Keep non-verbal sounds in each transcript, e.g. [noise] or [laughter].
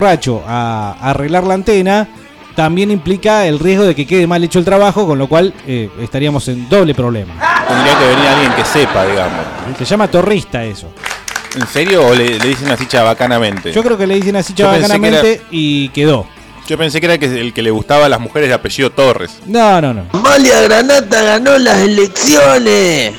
borracho a, a arreglar la antena, también implica el riesgo de que quede mal hecho el trabajo, con lo cual eh, estaríamos en doble problema. Tendría que venir alguien que sepa, digamos. Se llama torrista eso. ¿En serio o le, le dicen así chabacanamente? Yo creo que le dicen así que chabacanamente era- y quedó. Yo pensé que era que el que le gustaba a las mujeres de apellido Torres. No, no, no. Amalia Granata ganó las elecciones.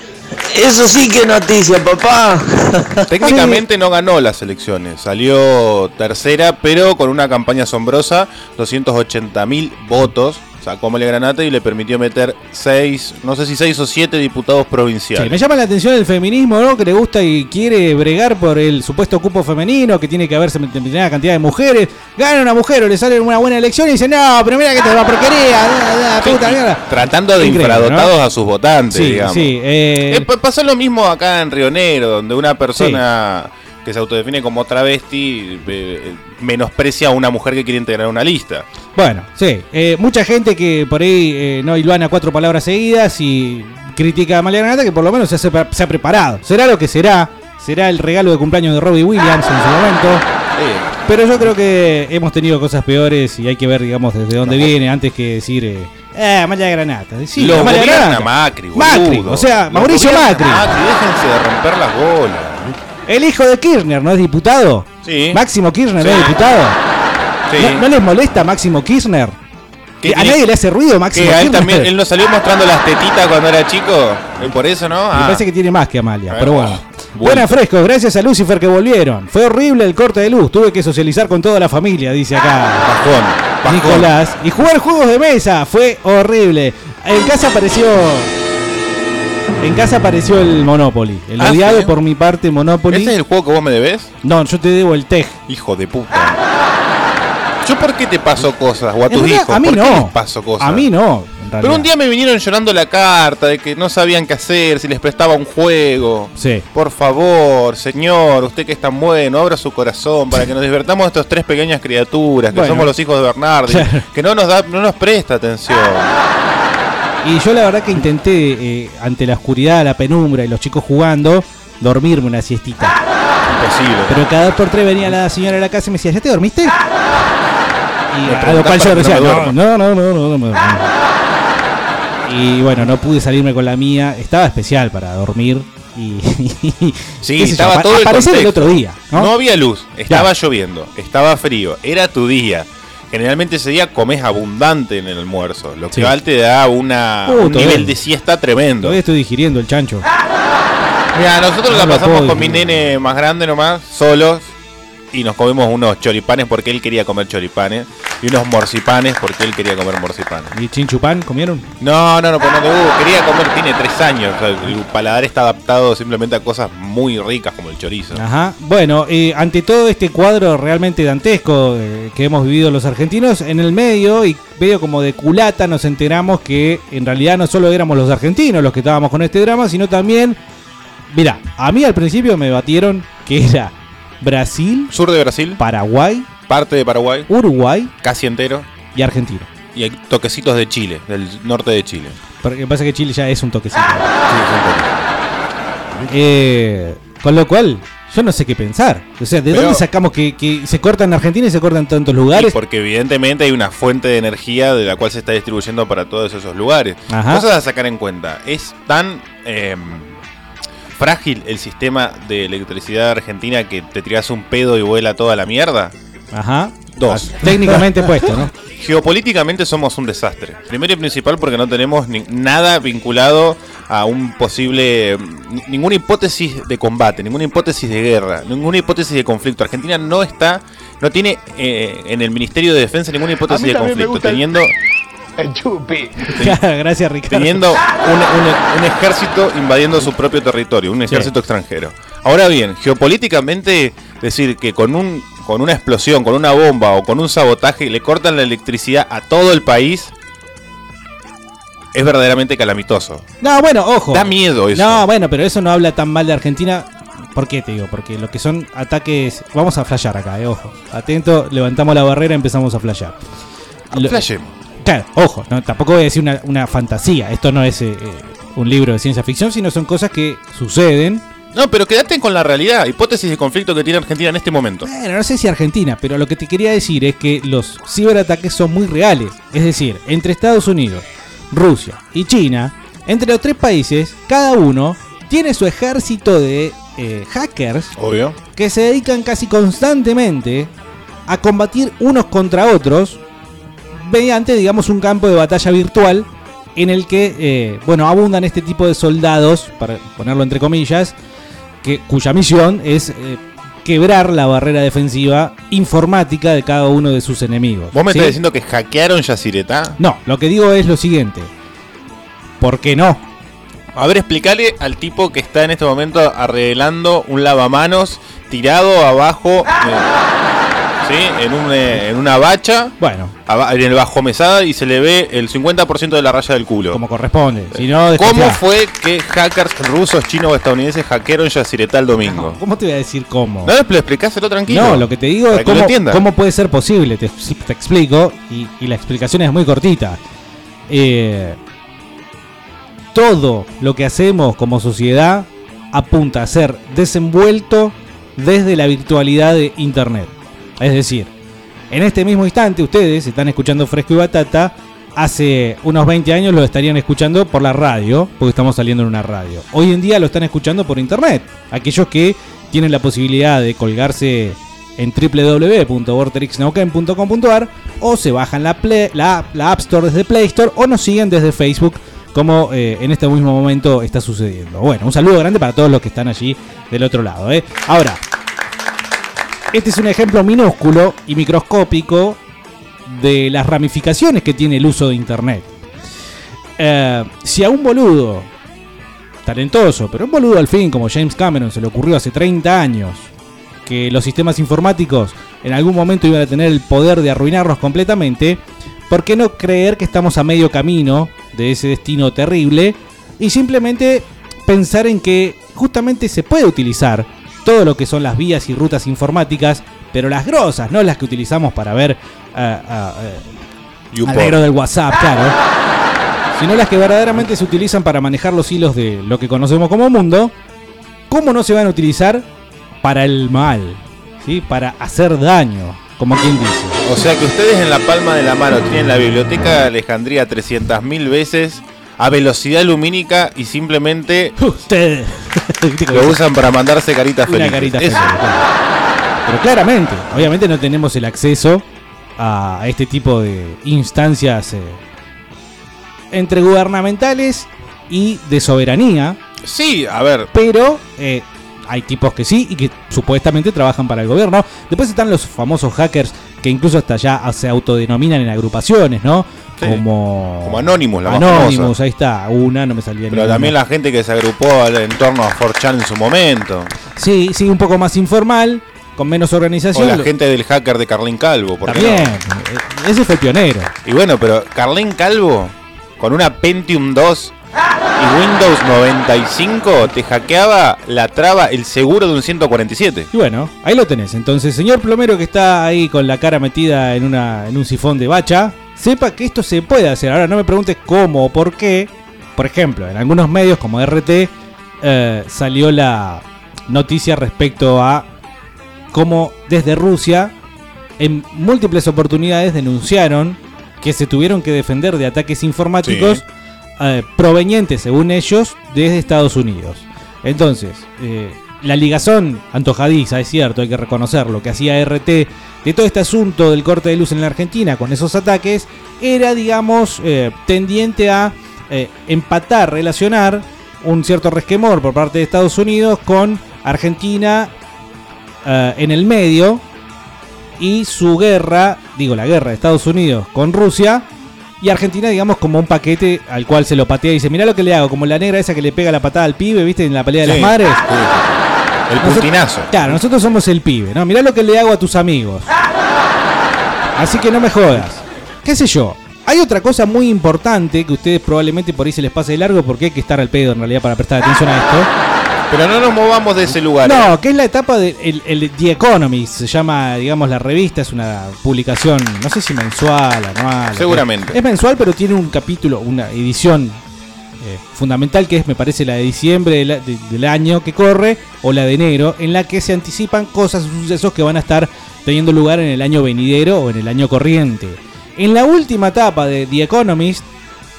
Eso sí que noticia, papá. [laughs] Técnicamente no ganó las elecciones, salió tercera, pero con una campaña asombrosa, 280 mil votos, sacó Amalia Granata y le permitió meter seis, no sé si seis o siete diputados Sí, provinciales. me llama la atención el feminismo, ¿no? Que le gusta y quiere bregar por el supuesto cupo femenino, que tiene que haberse determinada cantidad de mujeres. Gana una mujer o le sale una buena elección y dice, no, pero mira que te va porquería, puta mierda. Tratando de infradotados ¿no? a sus votantes, Sí, digamos. sí. eh, Eh, lo mismo acá en Río Negro, donde una persona que se autodefine como travesti eh, menosprecia a una mujer que quiere integrar una lista. Bueno, sí. eh, mucha gente que por ahí eh, no hilvana cuatro palabras seguidas y critica a Amalia Granata que por lo menos se, hace- se ha preparado. Será lo que será. Será el regalo de cumpleaños de Robbie Williams en su momento. Pero yo creo que hemos tenido cosas peores y hay que ver, digamos, desde dónde viene antes que decir, eh, eh Amalia Granata. Sí, lo gobierna Granata. Macri, boludo. Macri, o sea, Mauricio Macri. Macri, déjense de romper las bolas. El hijo de Kirchner, ¿no es diputado? Sí. Máximo Kirchner, ¿no es diputado? Sí. ¿No, no les molesta Máximo Kirchner? ¿Qué ¿A nadie le hace ruido Máximo que a él Kirchner? también, él nos salió mostrando las tetitas cuando era chico. ¿Eh, ¿Por eso no? Me Ah. parece que tiene más que Amalia, Ah, pero bueno. bueno. Buenas frescos, gracias a Lucifer que volvieron. Fue horrible el corte de luz, tuve que socializar con toda la familia, dice acá. Nicolás. Y jugar juegos de mesa, fue horrible. En casa apareció... En casa apareció el Monopoly. El Ah, odiado ¿sí? por mi parte Monopoly. ¿Ese es el juego que vos me debes? No, yo te debo el TEG. Hijo de puta. ¿Yo por qué te paso cosas? O a En tus realidad, hijos. a mí ¿Por qué no. les paso cosas? A mí no, en Pero realidad. un día me vinieron llorando la carta de que no sabían qué hacer, si les prestaba un juego. Sí. Por favor, señor, usted que es tan bueno, abra su corazón para que nos despertamos de estas tres pequeñas criaturas, que Bueno. somos los hijos de Bernardi, [laughs] Claro. que no nos da, no nos presta atención. Y yo la verdad que intenté, eh, ante la oscuridad, la penumbra y los chicos jugando, dormirme una siestita. Imposible. Pero cada dos por tres venía la señora de la casa y me decía, ¿ya te dormiste? Y a lo cual yo decía, no no, duerma". no, no, no, no, no me duermo". Y bueno, no pude salirme con la mía. Estaba especial para dormir. Y [laughs] Sí, yo, estaba todo el el otro día. ¿no? No había luz, estaba lloviendo, estaba frío, era tu día. Generalmente ese día comes abundante en el almuerzo, lo Sí. que te da una, Uh, un nivel de siesta tremendo. Todavía estoy digiriendo el chancho. Mira, nosotros No la pasamos con mi nene más grande nomás, solos, y nos comemos unos choripanes porque él quería comer choripanes, y unos morcipanes porque él quería comer morcipanes. ¿Y chinchupán comieron? No, no, no, pues no le gusta, quería comer, tiene tres años, o sea, el paladar está adaptado simplemente a cosas muy ricas como el chorizo. Ajá. Bueno, eh, ante todo este cuadro realmente dantesco eh, que hemos vivido los argentinos, en el medio y medio como de culata nos enteramos que en realidad no solo éramos los argentinos los que estábamos con este drama, sino también, mira, a mí al principio me batieron que era Brasil, Sur de Brasil, Paraguay, parte de Paraguay, Uruguay casi entero. y Argentina. Y hay toquecitos de Chile, del norte de Chile. Porque pasa que Chile ya es un toquecito. Sí, Eh, con lo cual, yo no sé qué pensar. O sea, ¿de Pero- dónde sacamos que, que se corta en Argentina y se corta en tantos lugares? porque evidentemente hay una fuente de energía de la cual se está distribuyendo para todos esos lugares. Ajá. Cosas a sacar en cuenta. Es tan eh, frágil el sistema de electricidad argentina que te tiras un pedo y vuela toda la mierda. Ajá. Dos. Ah, Técnicamente [laughs] puesto, ¿no? Geopolíticamente somos un desastre. Primero y principal porque no tenemos ni- nada vinculado a un posible... ni- ninguna hipótesis de combate, ninguna hipótesis de guerra, ninguna hipótesis de conflicto. Argentina no está... No tiene eh, en el Ministerio de Defensa ninguna hipótesis de conflicto, teniendo, [laughs] [laughs] Gracias, Ricardo. teniendo un, un- un ejército invadiendo su propio territorio, un ejército extranjero. Ahora bien, geopolíticamente, decir que con un con una explosión, con una bomba o con un sabotaje le cortan la electricidad a todo el país es verdaderamente calamitoso. No, bueno, ojo. Da miedo eso. No, bueno, pero eso no habla tan mal de Argentina. ¿Por qué te digo? Porque lo que son ataques. Vamos a flashear acá, eh, ojo. Atento, levantamos la barrera y empezamos a flashear. Lo- Flashemos. Claro, ojo, no, tampoco voy a decir una, una fantasía. Esto no es eh, eh, un libro de ciencia ficción, sino son cosas que suceden No, pero quédate con la realidad. Hipótesis de conflicto que tiene Argentina en este momento. Bueno, no sé si Argentina, pero lo que te quería decir es que los ciberataques son muy reales. Es decir, entre Estados Unidos, Rusia y China, entre los tres países, cada uno tiene su ejército de eh, hackers Obvio. que se dedican casi constantemente a combatir unos contra otros mediante, digamos, un campo de batalla virtual en el que, eh, bueno, abundan este tipo de soldados, para ponerlo entre comillas, que, cuya misión es eh, quebrar la barrera defensiva informática de cada uno de sus enemigos. ¿Vos me ¿sí? estás diciendo que hackearon Yacyretá? No, lo que digo es lo siguiente. ¿Por qué no? A ver, explícale al tipo que está en este momento arreglando un lavamanos tirado abajo, eh, ¿sí? En, un, eh, en una bacha, Bueno, aba- en el bajo mesada y se le ve el 50% de la raya del culo. como corresponde. Si no, ¿Cómo fue que hackers rusos, chinos o estadounidenses hackearon Yacyretá el domingo? ¿Cómo te voy a decir cómo? No, expl- explicáselo tranquilo. No, lo que te digo Para es que lo cómo, entienda. cómo puede ser posible. Te, te explico y, y la explicación es muy cortita. Eh, todo lo que hacemos como sociedad apunta a ser desenvuelto desde la virtualidad de Internet. Es decir, en este mismo instante ustedes están escuchando Fresco y Batata. Hace unos 20 años lo estarían escuchando por la radio, porque estamos saliendo en una radio. Hoy en día lo están escuchando por internet. Aquellos que tienen la posibilidad de colgarse en www.vortexnauquén.com.ar o se bajan la App Store desde Play Store o nos siguen desde Facebook como eh, en este mismo momento está sucediendo. Bueno, un saludo grande para todos los que están allí del otro lado. ¿eh? Ahora, este es un ejemplo minúsculo y microscópico de las ramificaciones que tiene el uso de Internet. Eh, si a un boludo talentoso, pero un boludo al fin, como James Cameron, se le ocurrió hace 30 años que los sistemas informáticos en algún momento iban a tener el poder de arruinarnos completamente, ¿por qué no creer que estamos a medio camino de ese destino terrible y simplemente pensar en que justamente se puede utilizar todo lo que son las vías y rutas informáticas, pero las grosas, no las que utilizamos para ver eh, YouPorn. al negro del WhatsApp, claro. Sino las que verdaderamente se utilizan para manejar los hilos de lo que conocemos como mundo. ¿Cómo no se van a utilizar para el mal? ¿Sí? Para hacer daño, como quien dice. O sea que ustedes en la palma de la mano tienen la biblioteca de Alejandría 300.000 veces a velocidad lumínica y simplemente Ustedes. [laughs] lo usan para mandarse caritas Una felices. carita Eso. feliz, claro. Pero claramente, obviamente no tenemos el acceso a este tipo de instancias eh, entre gubernamentales y de soberanía. Sí, a ver, pero eh, hay tipos que sí y que supuestamente trabajan para el gobierno. Después están los famosos hackers que incluso hasta ya se autodenominan en agrupaciones, ¿no? Sí. Como, Como Anonymous, la Anonymous, ahí está, una, no me salía pero ninguna. también la gente que se agrupó en torno a 4chan en su momento. Sí, sí, un poco más informal, con menos O organización. la Lo- gente del hacker de Carlín Calvo, ¿por También, no? eh, ese fue pionero. Y bueno, pero Carlín Calvo, con una Pentium 2 y Windows 95, te hackeaba la traba, el seguro de un 147. Y bueno, ahí lo tenés. Entonces, señor plomero que está ahí con la cara metida en, una, en un sifón de bacha, sepa que esto se puede hacer. Ahora no me preguntes cómo o por qué. Por ejemplo, en algunos medios como RT eh, salió la noticia respecto a cómo desde Rusia en múltiples oportunidades denunciaron que se tuvieron que defender de ataques informáticos Sí. Eh, provenientes, según ellos, desde Estados Unidos. Entonces, eh, la ligazón antojadiza, es cierto, hay que reconocerlo, que hacía RT de todo este asunto del corte de luz en la Argentina con esos ataques, era, digamos, eh, tendiente a empatar, relacionar un cierto resquemor por parte de Estados Unidos con Argentina en el medio y su guerra, digo la guerra de Estados Unidos con Rusia y Argentina digamos como un paquete al cual se lo patea y dice, mira lo que le hago, como la negra esa que le pega la patada al pibe, viste, en la pelea de las Sí, madres. sí. El putinazo. Claro, nosotros somos el pibe, ¿no? Mirá lo que le hago a tus amigos. Así que no me jodas. ¿Qué sé yo? Hay otra cosa muy importante que ustedes probablemente por ahí se les pase de largo porque hay que estar al pedo en realidad para prestar atención a esto. Pero no nos movamos de ese lugar. No, que es la etapa de el, el The Economist, se llama, digamos, la revista, es una publicación, no sé si mensual, anual. Seguramente. Es mensual, pero tiene un capítulo, una edición eh, fundamental, que es, me parece, la de diciembre del, de- del año que corre o la de enero, en la que se anticipan cosas sucesos que van a estar teniendo lugar en el año venidero o en el año corriente. En la última etapa de The Economist,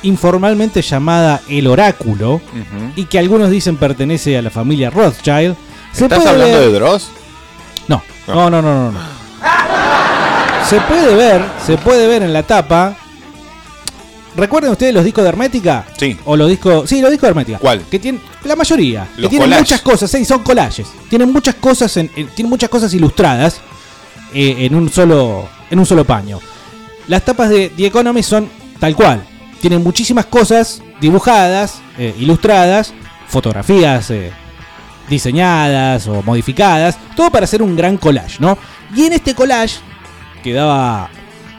informalmente llamada El Oráculo, y que algunos dicen pertenece a la familia Rothschild, se ¿Estás puede hablando ver- de Dross? no, no, no, no, no. no. Se puede ver, se puede ver en la tapa. ¿Recuerdan ustedes los discos de Hermética? Sí. O los discos. Sí, los discos de Hermética. ¿Cuál? Que tienen. La mayoría. que tienen muchas cosas, sí, son collages. Tienen muchas cosas en, en- tienen muchas cosas ilustradas eh, en un solo. en un solo paño. Las tapas de The Economist son tal cual. Tienen muchísimas cosas dibujadas, eh, ilustradas, fotografías eh, diseñadas o modificadas, todo para hacer un gran collage, ¿no? Y en este collage, que daba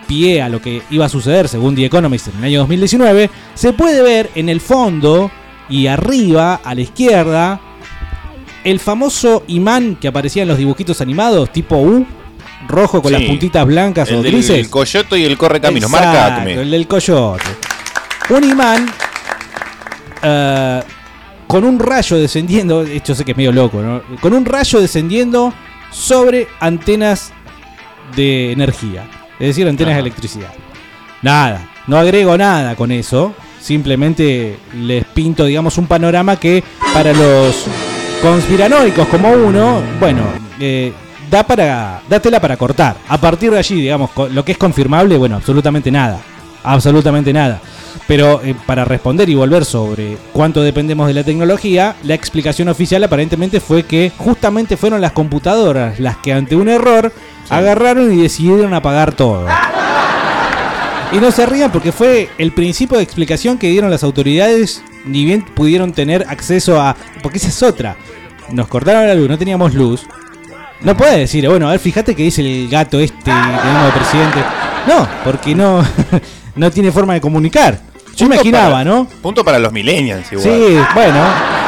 pie a lo que iba a suceder según The Economist en el año 2019, se puede ver en el fondo y arriba, a la izquierda, el famoso imán que aparecía en los dibujitos animados, tipo U, rojo con Sí. las puntitas blancas o El del grises. Coyoto y el Corre Camino. Marca Acme. El del coyote. Un imán eh, con un rayo descendiendo. Esto sé que es medio loco, ¿no? Con un rayo descendiendo sobre antenas de energía. Es decir, antenas de electricidad. Nada, no agrego nada con eso. Simplemente les pinto, digamos, un panorama que para los conspiranoicos como uno, bueno, eh, da para, da tela para cortar. A partir de allí, digamos, lo que es confirmable, bueno, absolutamente nada. Absolutamente nada. Pero eh, para responder y volver sobre cuánto dependemos de la tecnología, la explicación oficial aparentemente fue que justamente fueron las computadoras las que ante un error agarraron y decidieron apagar todo. Y no se rían porque fue el principio de explicación que dieron las autoridades, ni bien pudieron tener acceso a... Porque esa es otra. Nos cortaron la luz, no teníamos luz. No puede decir, bueno, a ver, fíjate que dice el gato este que tenemos de presidente. No, porque no, [laughs] no tiene forma de comunicar. Yo Punto imaginaba, para- ¿no? Punto para los millennials igual. Sí, bueno.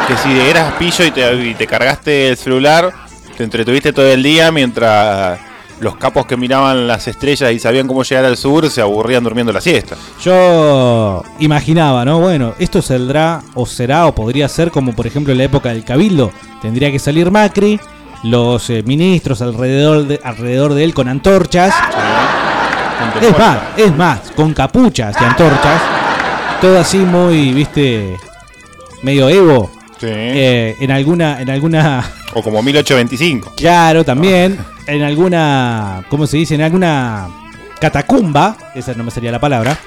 Que si eras pillo y te, y te cargaste el celular, te entretuviste todo el día mientras los capos que miraban las estrellas y sabían cómo llegar al sur se aburrían durmiendo la siesta. Yo imaginaba, ¿no? Bueno, esto saldrá o será o podría ser como por ejemplo en la época del Cabildo. Tendría que salir Macri, los eh, ministros alrededor de, alrededor de él con antorchas. Gente Es más, es más, con capuchas y antorchas. Todo así muy, viste, medio Evo. Sí. Eh, en alguna, en alguna, O como 1825. claro, también, en alguna, ¿cómo se dice? En alguna catacumba, esa no me sería la palabra.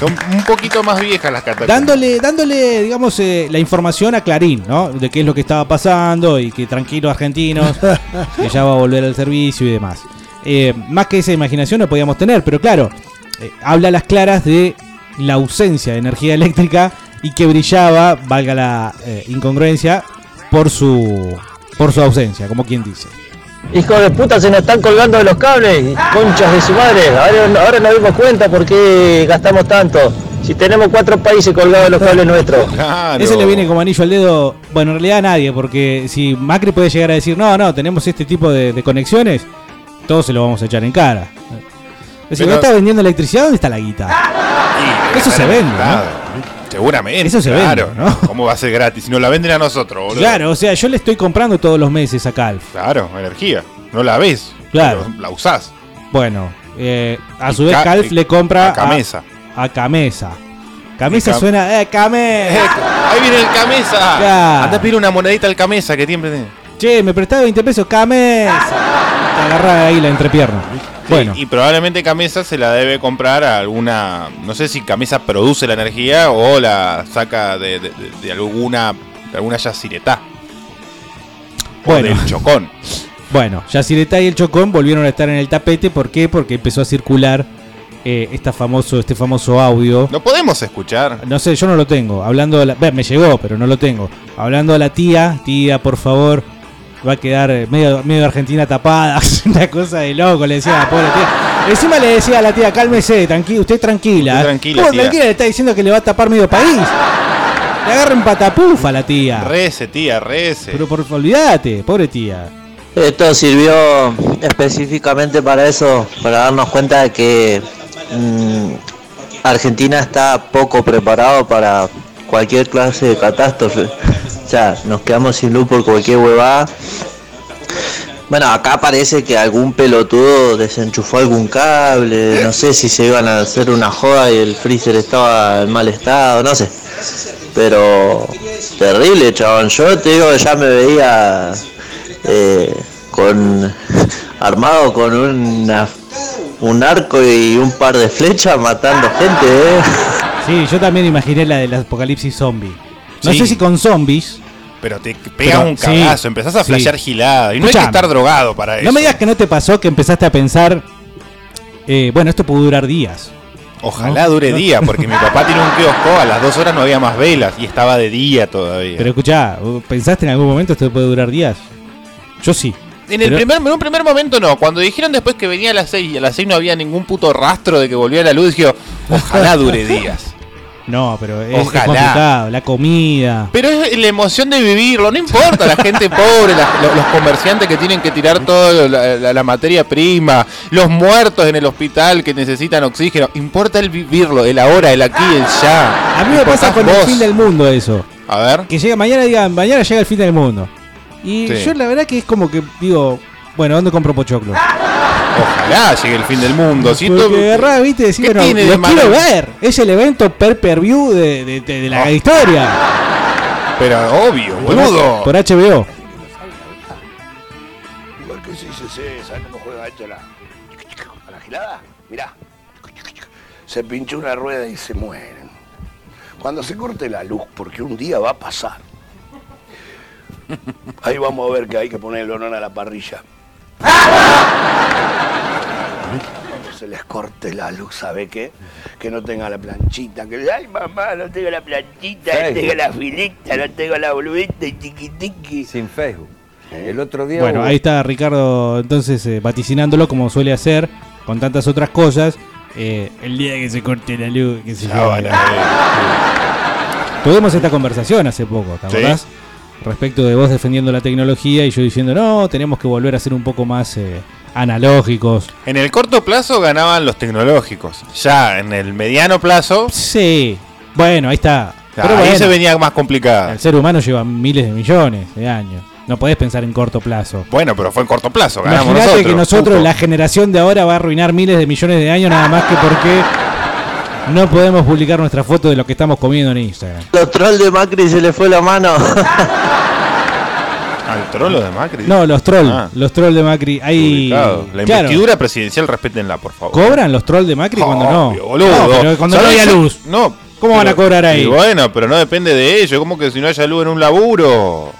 Son un poquito más viejas las catacumbas. dándole, dándole, digamos, eh, la información a Clarín, ¿no? De qué es lo que estaba pasando y que tranquilos argentinos, [laughs] que ya va a volver al servicio y demás. Eh, más que esa imaginación no podíamos tener, pero claro, eh, habla a las claras de la ausencia de energía eléctrica y que brillaba, valga la eh, incongruencia, por su, por su ausencia, como quien dice. Hijo de puta, se nos están colgando de los cables, conchas de su madre. Ahora, ahora nos dimos cuenta por qué gastamos tanto. Si tenemos cuatro países colgados de los cables nuestros. [laughs] Claro. Ese le viene como anillo al dedo, bueno, en realidad a nadie, porque si Macri puede llegar a decir, no, no, tenemos este tipo de, de conexiones, todos se lo vamos a echar en cara. Si Pero- vos estás vendiendo electricidad, ¿dónde está la guita? Sí, Eso se vende, mercado. Seguramente. Eso se claro. vende, ¿no? ¿Cómo va a ser gratis? Si no la venden a nosotros, boludo. Claro, o sea, yo le estoy comprando todos los meses a Calf. Claro, energía. No la ves. Claro. pero La usás. Bueno, eh, a Y su vez ca- Calf y- le compra a Camesa. A, Camesa. Camesa Y Cam- suena, eh, Camesa. [laughs] Ahí viene el Camesa. Claro. Anda a pedir una monedita al Camesa que siempre tiene. Che, me prestás 20 pesos, Camesa. [laughs] Te agarra ahí la entrepierna. Sí, Bueno, Y probablemente Camesa se la debe comprar a alguna. No sé si Camesa produce la energía o la saca de, de- alguna de alguna yaciretá. Bueno. O del Chocón. Bueno, Yacyretá y el Chocón volvieron a estar en el tapete. ¿Por qué? Porque empezó a circular eh, esta famoso, este famoso audio. No podemos escuchar. No sé, yo no lo tengo. Hablando de la, ve, me llegó, pero no lo tengo. Hablando a la tía, tía, por favor, va a quedar eh, medio, medio Argentina tapada. [laughs] Una cosa de loco, le decía a la pobre tía. Encima le decía a la tía, cálmese, tranqui usted tranquila. Usted tranquila, ¿Cómo tía. tranquila? Le está diciendo que le va a tapar medio país. Le agarren patapufa a la tía. Rece, tía, rece. Pero por olvídate, pobre tía. Esto sirvió específicamente para eso, para darnos cuenta de que mm, Argentina está poco preparado para cualquier clase de catástrofe. Sea, nos quedamos sin luz por cualquier huevada. Bueno, acá parece que algún pelotudo desenchufó algún cable, no sé si se iban a hacer una joda y el freezer estaba en mal estado, no sé. Pero terrible, chabón. Yo te digo que ya me veía eh, con [laughs] armado con una, un arco y un par de flechas matando gente, ¿eh? Sí, yo también imaginé la del apocalipsis zombie. No Sí. sé si con zombies. Pero te pega Pero, un sí, cagazo, empezás a sí. flashear gilada. Y no hay que estar drogado para eso. No me digas que no te pasó que empezaste a pensar, eh, bueno, esto puede durar días. Ojalá No, dure no. día, porque mi papá tiene un [laughs] kiosco, a las dos horas no había más velas y estaba de día todavía. Pero escuchá, ¿pensaste en algún momento esto puede durar días? Yo sí. en, el pero- primer, en un primer momento no, cuando dijeron después que venía a las 6 y a las 6 no había ningún puto rastro de que volvía la luz, dije, ojalá dure días. [laughs] No, pero es, es Ojalá. complicado. La comida. Pero es la emoción de vivirlo, no importa la gente pobre, la- los comerciantes que tienen que tirar toda la, la- la materia prima, los muertos en el hospital que necesitan oxígeno, importa el vivirlo, el ahora, el aquí, el ya. A mí me pasa con el fin del mundo eso. A ver, Que llega mañana, digan, mañana llega el fin del mundo. Y Sí. yo la verdad que es como que digo, bueno, ¿dónde compro pochoclo? ojalá llegue el fin del mundo. Si Porque agarrá, viste, decís, ¿Qué bueno, tiene de lo malo? quiero ver. Es el evento per per view de, de- de- de la Oh. historia. Pero obvio, Por, boludo. por HBO. Igual que si se se- ¿sabes cómo juega esto a la, a la gilada? Mirá. Se pinchó una rueda y se mueren. Cuando se corte la luz, porque un día va a pasar. Ahí vamos a ver que hay que poner el horno a la parrilla. Cuando se les corte la luz, ¿sabe qué? Que no tenga la planchita. Que, ay, mamá, no tengo la planchita, no tengo la filita, no tengo la boludita y tiqui tiqui. Sin Facebook. El otro día. Bueno, hubo- ahí está Ricardo entonces eh, vaticinándolo como suele hacer con tantas otras cosas. Eh, el día que se corte la luz, qué sé yo. Ya van a ver. Tuvimos esta conversación hace poco, ¿te Sí. Respecto de vos defendiendo la tecnología y yo diciendo, no, tenemos que volver a ser un poco más eh, analógicos. En el corto plazo ganaban los tecnológicos. Ya en el mediano plazo, Sí, bueno, ahí está. Pero ahí bueno, se venía más complicada. el ser humano lleva miles de millones de años. No podés pensar en corto plazo. Bueno, pero fue en corto plazo, ganamos Imagínate nosotros. que nosotros, la generación de ahora, va a arruinar miles de millones de años nada más que porque no podemos publicar nuestra foto de lo que estamos comiendo en Instagram. Los trolls de Macri se le fue la mano. [laughs] Al trolo de Macri. No, los trolls, Ah. los trolls de Macri. Hay. La claro, investidura presidencial, respétenla, por favor. ¿Cobran los trolls de Macri cuando no? Boludo. No, pero cuando no había luz. No. ¿Cómo van a cobrar ahí? Y bueno, pero no depende de ellos. ¿Cómo que si no haya luz en un laburo?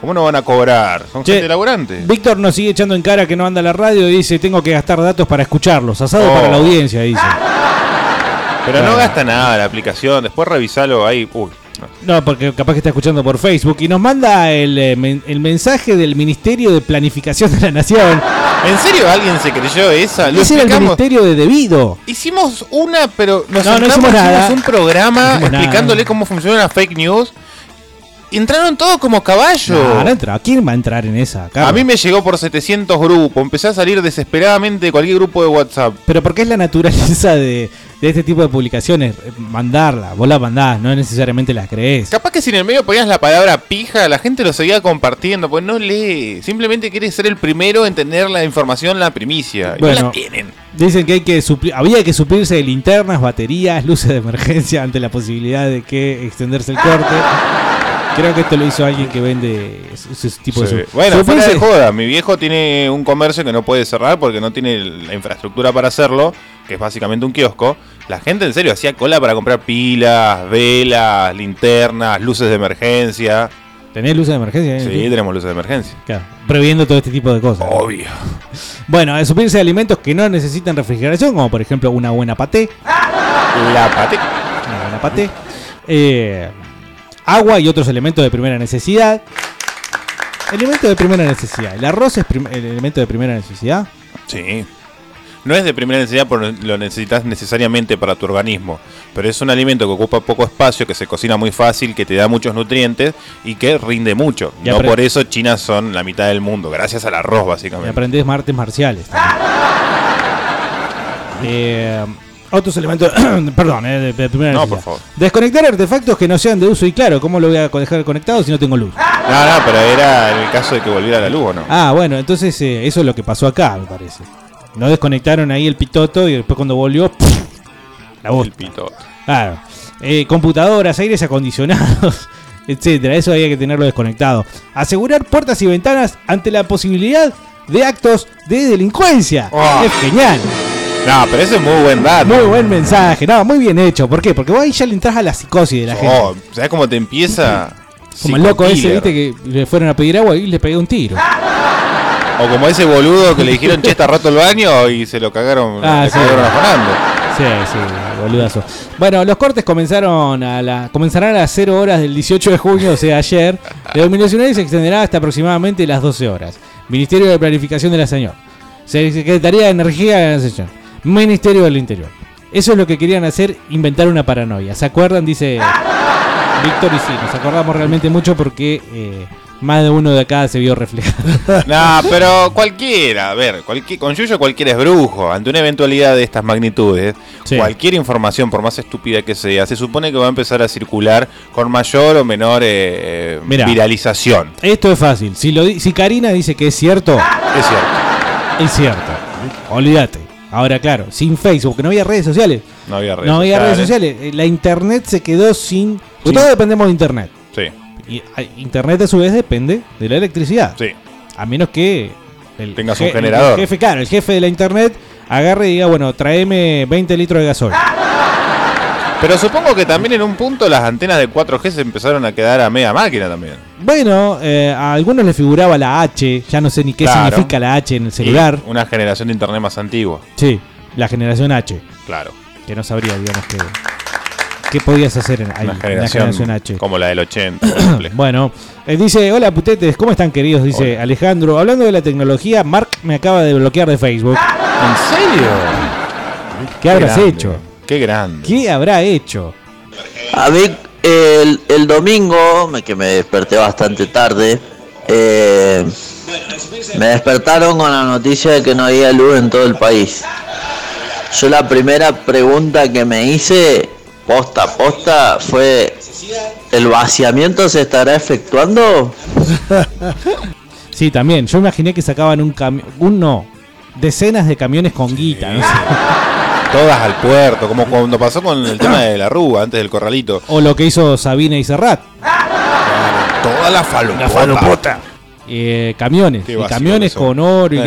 ¿Cómo no van a cobrar? Son Che, gente laburante. Víctor nos sigue echando en cara que no anda la radio y dice, tengo que gastar datos para escucharlos. Asado Oh. para la audiencia, dice. Pero no gasta nada la aplicación. Después revisalo ahí. Uy. No. Porque capaz que está escuchando por Facebook y nos manda el, eh, el mensaje del Ministerio de Planificación de la Nación. ¿En serio alguien se creyó esa? Lo Ese era el explicamos. Ministerio de Debido. Hicimos una, pero nos No, no sentamos, hicimos nada. hicimos un programa No hicimos nada. explicándole cómo funciona la fake news. Entraron todos como caballo. No, no entra. ¿Quién va a entrar en esa? A mí me llegó por 700 grupos. Empecé a salir desesperadamente de cualquier grupo de WhatsApp. Pero porque es la naturaleza de, de este tipo de publicaciones. eh, Mandarla, vos la mandás, no necesariamente la crees. Capaz que si en el medio ponías la palabra pija, la gente lo seguía compartiendo, pues no lee. Simplemente quiere ser el primero en tener la información, la primicia. Y no la tienen. Dicen que hay que había que suplirse de linternas, baterías, luces de emergencia ante la posibilidad de que extenderse el corte. [laughs] Creo que esto lo hizo alguien que vende ese, tipo Sí. de... su- Bueno, fuera de joda, mi viejo tiene un comercio que no puede cerrar porque no tiene la infraestructura para hacerlo, que es básicamente un kiosco. La gente en serio hacía cola para comprar pilas, velas, linternas, luces de emergencia. ¿Tenés luces de emergencia? Sí, tenemos luces de emergencia. Claro, previendo todo este tipo de cosas. Obvio. Bueno, a suplirse de alimentos que no necesitan refrigeración, como por ejemplo una buena paté. La pate. Una buena paté. Eh, agua y otros elementos de primera necesidad. Elementos de primera necesidad. ¿El arroz es el elemento de primera necesidad? Sí. No es de primera necesidad porque lo necesitas necesariamente para tu organismo, pero es un alimento que ocupa poco espacio, que se cocina muy fácil, que te da muchos nutrientes y que rinde mucho. Y no por eso China son la mitad del mundo, gracias al arroz Y básicamente. aprendés artes marciales. también. [laughs] Eh, Otros elementos. [clears throat] Perdón, eh, de, de primera No, necesidad. por favor. Desconectar artefactos que no sean de uso y claro. ¿Cómo lo voy a dejar conectado si no tengo luz? No, no, pero era en el caso de que volviera la luz o no. Ah, bueno, entonces eh, eso es lo que pasó acá, me parece. No desconectaron ahí el pitoto y después cuando volvió. ¡puf! la voz. el pito. Claro. Eh, computadoras, aires acondicionados, [laughs] etcétera. Eso había que tenerlo desconectado. Asegurar puertas y ventanas ante la posibilidad de actos de delincuencia. Oh. Es genial. No, pero ese es muy buen dato. Muy buen mensaje. No, muy bien hecho. ¿Por qué? Porque vos ahí ya le entras a la psicosis de la gente. Oh, ¿Sabes cómo te empieza? Como el loco ese, viste, que le fueron a pedir agua y le pegué un tiro. O como ese boludo que le dijeron, che, está roto el baño y se lo cagaron, Ah, sí. Sí, sí, boludazo. Bueno, los cortes comenzaron a la, comenzarán a las 0 horas del 18 de junio, o sea, ayer. La iluminación se extenderá hasta aproximadamente las 12 horas. Ministerio de Planificación de la Señor. Secretaría de Energía de la Nación. Ministerio del Interior. Eso es lo que querían hacer, inventar una paranoia. ¿Se acuerdan? Dice Víctor y sí, nos acordamos realmente mucho porque eh, más de uno de acá se vio reflejado. [laughs] No, pero cualquiera, a ver, cualquier, con Yuyo cualquiera es brujo. Ante una eventualidad de estas magnitudes, Sí. cualquier información, por más estúpida que sea, se supone que va a empezar a circular con mayor o menor eh, Mirá. viralización. Esto es fácil. Si, lo, si Karina dice que es cierto, Es cierto. Es cierto. Olvídate. Ahora, claro, sin Facebook, no había redes sociales. No había redes no había sociales. redes sociales. Eh, La internet se quedó sin. Sí. Todos dependemos de internet. Sí, Y a- internet a su vez depende de la electricidad. sí. A menos que el Tengas un je- generador. El jefe, claro, el jefe de la internet agarre y diga, bueno, tráeme 20 litros de gasoil. Pero supongo que también en un punto las antenas de 4G se empezaron a quedar a media máquina también. Bueno, eh, a algunos les figuraba la H, ya no sé ni qué Claro. significa la H en el celular. Y una generación de internet más antigua. Sí, la generación H, Claro. que no sabría, digamos, que, qué podías hacer en, ahí, Una en la generación H. como la del 80. por ejemplo. Bueno, eh, dice, hola putetes, ¿cómo están queridos? Dice. Alejandro, hablando de la tecnología, Mark me acaba de bloquear de Facebook. ¿En serio? ¿Qué habrás grande, hecho? Qué grande. ¿Qué habrá hecho? A mí el, el domingo, que me desperté bastante tarde, eh, me despertaron con la noticia de que no había luz en todo el país. Yo la primera pregunta que me hice, posta, posta, fue, ¿el vaciamiento se estará efectuando? [laughs] Sí, también. Yo imaginé que sacaban un camión, un no, decenas de camiones con guita, no sé. [laughs] Todas al puerto, como cuando pasó con el tema de la rúa antes del corralito. O lo que hizo Sabina y Serrat. Toda la falopota. Eh, camiones. Qué y camiones con oro. y Eh.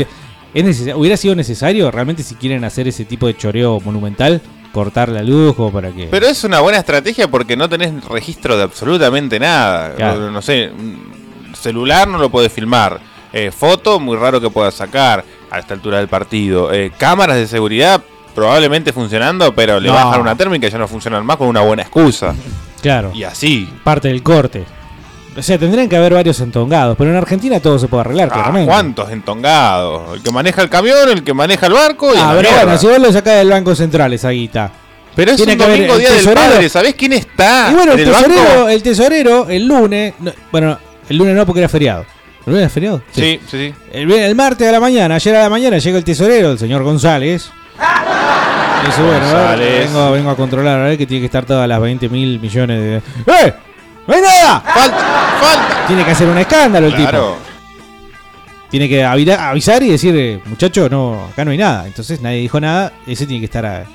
que- es neces- ¿Hubiera sido necesario realmente si quieren hacer ese tipo de choreo monumental? Cortar la luz o para que... Pero es una buena estrategia porque no tenés registro de absolutamente nada. Claro. No, no sé, celular no lo podés filmar. Eh, foto, muy raro que puedas sacar a esta altura del partido. Eh, cámaras de seguridad, probablemente funcionando, pero le No. bajan una térmica y ya no funcionan más con una buena excusa. Claro. Y así. parte del corte. O sea, tendrían que haber varios entongados, pero en Argentina todo se puede arreglar, Ah, claramente. ¿Cuántos entongados? El que maneja el camión, el que maneja el barco y Ah, pero bueno, si vos lo sacás del Banco Central esa guita. Pero es tiene un haber domingo día del padre, ¿sabés quién está? y bueno, el el tesorero, banco? el tesorero, el lunes, no, bueno, el lunes no porque era feriado. ¿El lunes era feriado? Sí, sí, sí. El, el martes a la mañana, ayer a la mañana, llega el tesorero, el señor González. Dice, bueno, a ver, vengo, vengo a controlar, a ver que tiene que estar todas las 20 mil millones de... ¡Eh! ¡No hay nada! Falta, falta. Tiene que hacer un escándalo el tipo. Tiene que avisar y decir, muchacho, no, acá no hay nada. Entonces nadie dijo nada, ese tiene que estar a-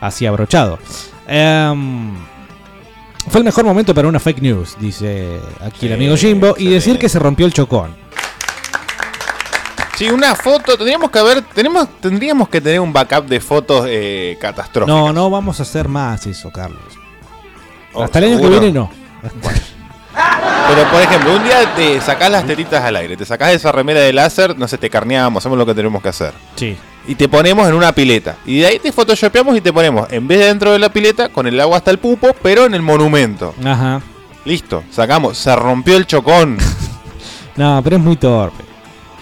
así abrochado. Em, fue el mejor momento para una fake news, dice aquí el amigo Jimbo, y decir que se rompió el chocón. Sí, una foto. Tendríamos que haber, tenemos, tendríamos que tener un backup de fotos eh, catastróficas. No, no vamos a hacer más eso, Carlos. Oh, Hasta el año que viene no. Pero por ejemplo, un día te sacás las tetitas al aire, te sacás esa remera de láser, no sé, te carneamos, hacemos lo que tenemos que hacer. Sí. Y te ponemos en una pileta. Y de ahí te photoshopeamos y te ponemos, en vez de dentro de la pileta, con el agua hasta el pupo, pero en el monumento. Ajá. Listo, sacamos, se rompió el chocón. [laughs] No, pero es muy torpe.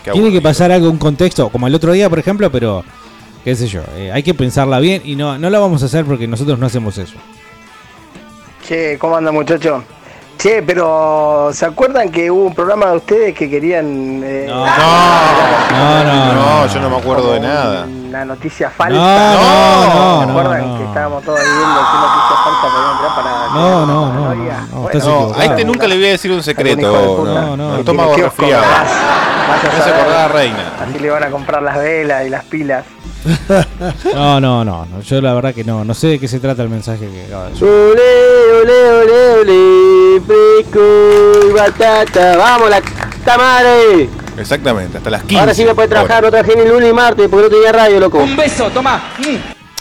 Qué Tiene que pasar algo, un contexto, como el otro día, por ejemplo, pero qué sé yo, eh, hay que pensarla bien y no, no la vamos a hacer porque nosotros no hacemos eso. Che, ¿cómo anda muchacho? Che, pero ¿se acuerdan que hubo un programa de ustedes que querían... eh, No. No, No, no, no, yo no me acuerdo de nada. Una noticia No, falsa. no, no, ¿Se no, acuerdan no. que estábamos todos ahí viendo qué noticias falta podían entrar para. No, no, no, no, no, estás No, equivocado. a este nunca le voy a decir un secreto. Algún hijo de puta. No, No, no. Estómago tiene kiosco, resfriado. Se acordaba reina. Así le van a comprar las velas y las pilas. [laughs] No, no, no, no, yo la verdad que no, no sé de qué se trata el mensaje que acaba de decir. Ole, ole, ole, ole, fresco y batata. Vamos, la puta madre. Exactamente, hasta las 15. Ahora sí me puede trabajar, no trabajé ni lunes y martes porque no tenía radio, loco.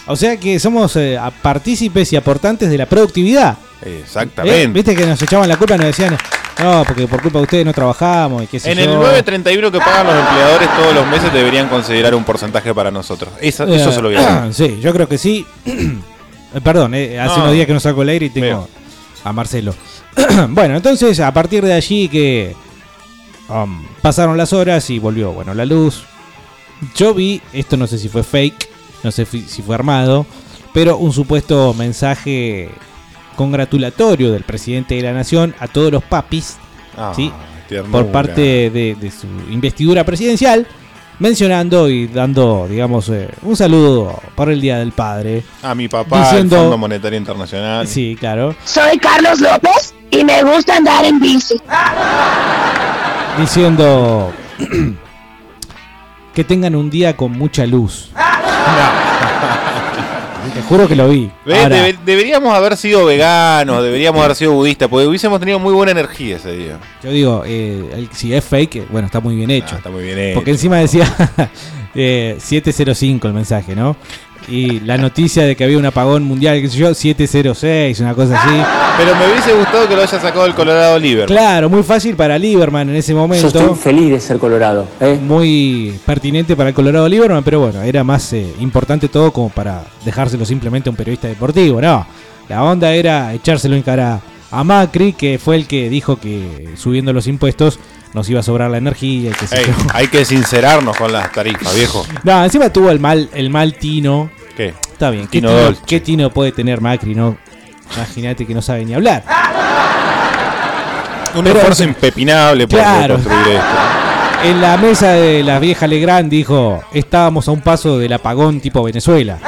O sea que somos eh, partícipes y aportantes de la productividad. ¿Eh? Exactamente. Viste que nos echaban la culpa, nos decían, no, porque por culpa de ustedes no trabajamos y qué sé En yo. el 931 que pagan los empleadores todos los meses deberían considerar un porcentaje para nosotros. Eso Eh, se lo voy a decir. Sí, yo creo que sí. [clears throat] Eh, Perdón, eh, hace No. unos días que no saco el aire y tengo Veo. a Marcelo. [clears throat] bueno, entonces a partir de allí que um, pasaron las horas y volvió, bueno, la luz. Yo vi, esto no sé si fue fake, no sé si fue armado, pero un supuesto mensaje congratulatorio del presidente de la nación a todos los papis Ah, sí, por parte de, de su investidura presidencial, mencionando y dando, digamos, eh, un saludo para el Día del Padre. A mi papá, diciendo- el Fondo Monetario Internacional. Sí, claro. Soy Carlos López y me gusta andar en bici. Diciendo [clears throat] que tengan un día con mucha luz. Te juro que lo vi. Ve, Ahora, debe- deberíamos haber sido veganos, deberíamos haber sido budistas, porque hubiésemos tenido muy buena energía ese día. yo digo, eh, el- si es fake, eh, bueno, está muy bien hecho. Ah, está muy bien hecho. Porque encima decía [laughs] eh, 705 el mensaje, ¿no? Y la noticia de que había un apagón mundial, qué sé yo, 706, una cosa así. Pero me hubiese gustado que lo haya sacado el Colorado Liver. Claro, muy fácil para Lieberman en ese momento. feliz de ser colorado, ¿eh? Muy pertinente para el Colorado Lieberman, pero bueno, era más eh, importante todo como para dejárselo simplemente a un periodista deportivo, ¿no? La onda era echárselo en cara a Macri, que fue el que dijo que subiendo los impuestos nos iba a sobrar la energía sé Ey, hay que sincerarnos con las tarifas, viejo. No, encima tuvo el mal, el mal tino. ¿Qué? Está bien, ¿qué Tino qué puede tener Macri, no? Imagínate que no sabe ni hablar. Un Pero- esfuerzo impepinable por Claro. construir esto. En la mesa de la vieja Legrand dijo, estábamos a un paso del apagón tipo Venezuela.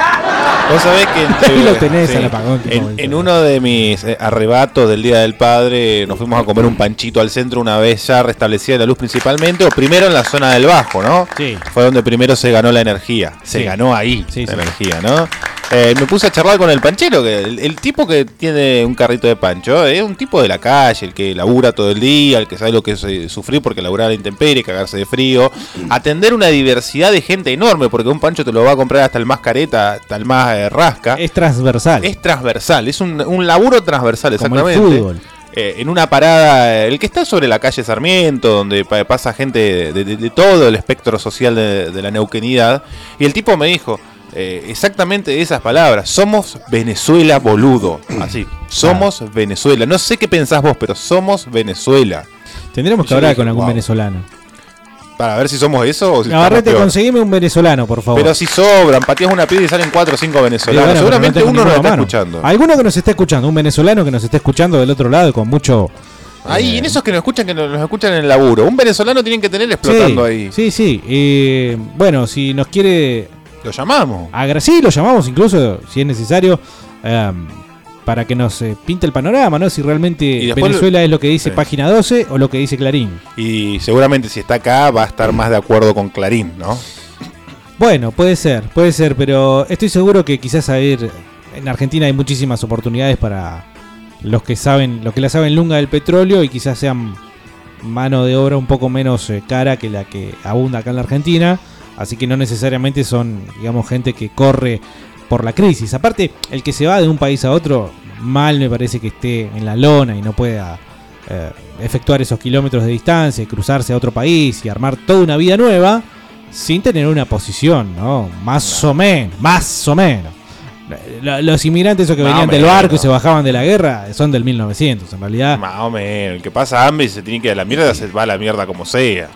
Vos sabés que [laughs] Ahí lo tenés al apagón, en, uno de mis eh, arrebatos del Día del Padre nos fuimos a comer un panchito al centro una vez ya restablecida la luz principalmente, o primero en la zona del Bajo, ¿no? Sí. Fue donde primero se ganó la energía. Se Sí. ganó ahí Sí, la energía, ¿no? Eh, me puse a charlar con el panchero, que el, el tipo que tiene un carrito de pancho, es un tipo de la calle, el que labura todo el día, el que sabe lo que es eh, sufrir porque laburar a la intemperie, cagarse de frío, atender una diversidad de gente enorme, porque un pancho te lo va a comprar hasta el más careta, hasta el más eh, rasca. Es transversal. Es transversal, es un, un laburo transversal, Como el exactamente. fútbol. Eh, en una parada, eh, el que está sobre la calle Sarmiento, donde pa- pasa gente de, de- de todo el espectro social de, de la neuquenidad, y el tipo me dijo eh, exactamente esas palabras: somos Venezuela, boludo. [clears throat] Así, somos Venezuela. No sé qué pensás vos, pero somos Venezuela. Tendremos que hablar dije, con algún wow. venezolano. Para ver si somos eso o si Navarrete, conseguime un venezolano, por favor. Pero si sobran, pateas una piedra y salen 4 o 5 Sí, venezolanos. bueno, Seguramente tengo uno nos está mano. escuchando. Alguno que nos esté escuchando, un venezolano que nos esté escuchando del otro lado con mucho. Ahí, eh, en esos que nos escuchan, que nos, nos escuchan en el laburo. Un venezolano tienen que tener explotando sí, ahí. Sí, sí. eh, bueno, si nos quiere. Lo llamamos. agra- sí, lo llamamos incluso, si es necesario, em, para que nos eh, pinte el panorama, ¿no? Si realmente Venezuela es lo que dice Sí. página 12 o lo que dice Clarín. Y seguramente si está acá va a estar más de acuerdo con Clarín, ¿no? Bueno, puede ser, puede ser, pero estoy seguro que quizás a ver, en Argentina hay muchísimas oportunidades para los que saben, los que la saben lunga del petróleo y quizás sean mano de obra un poco menos eh, cara que la que abunda acá en la Argentina, así que no necesariamente son, digamos, gente que corre por la crisis. Aparte, el que se va de un país a otro, mal me parece que esté en la lona y no pueda eh, efectuar esos kilómetros de distancia y cruzarse a otro país y armar toda una vida nueva sin tener una posición, ¿no? Más o menos, más o menos. Lo- Los inmigrantes esos que venían del barco y se bajaban de la guerra son del 1900, en realidad. Más o menos. El que pasa hambre y se tiene que ir a la mierda, se va a la mierda como sea.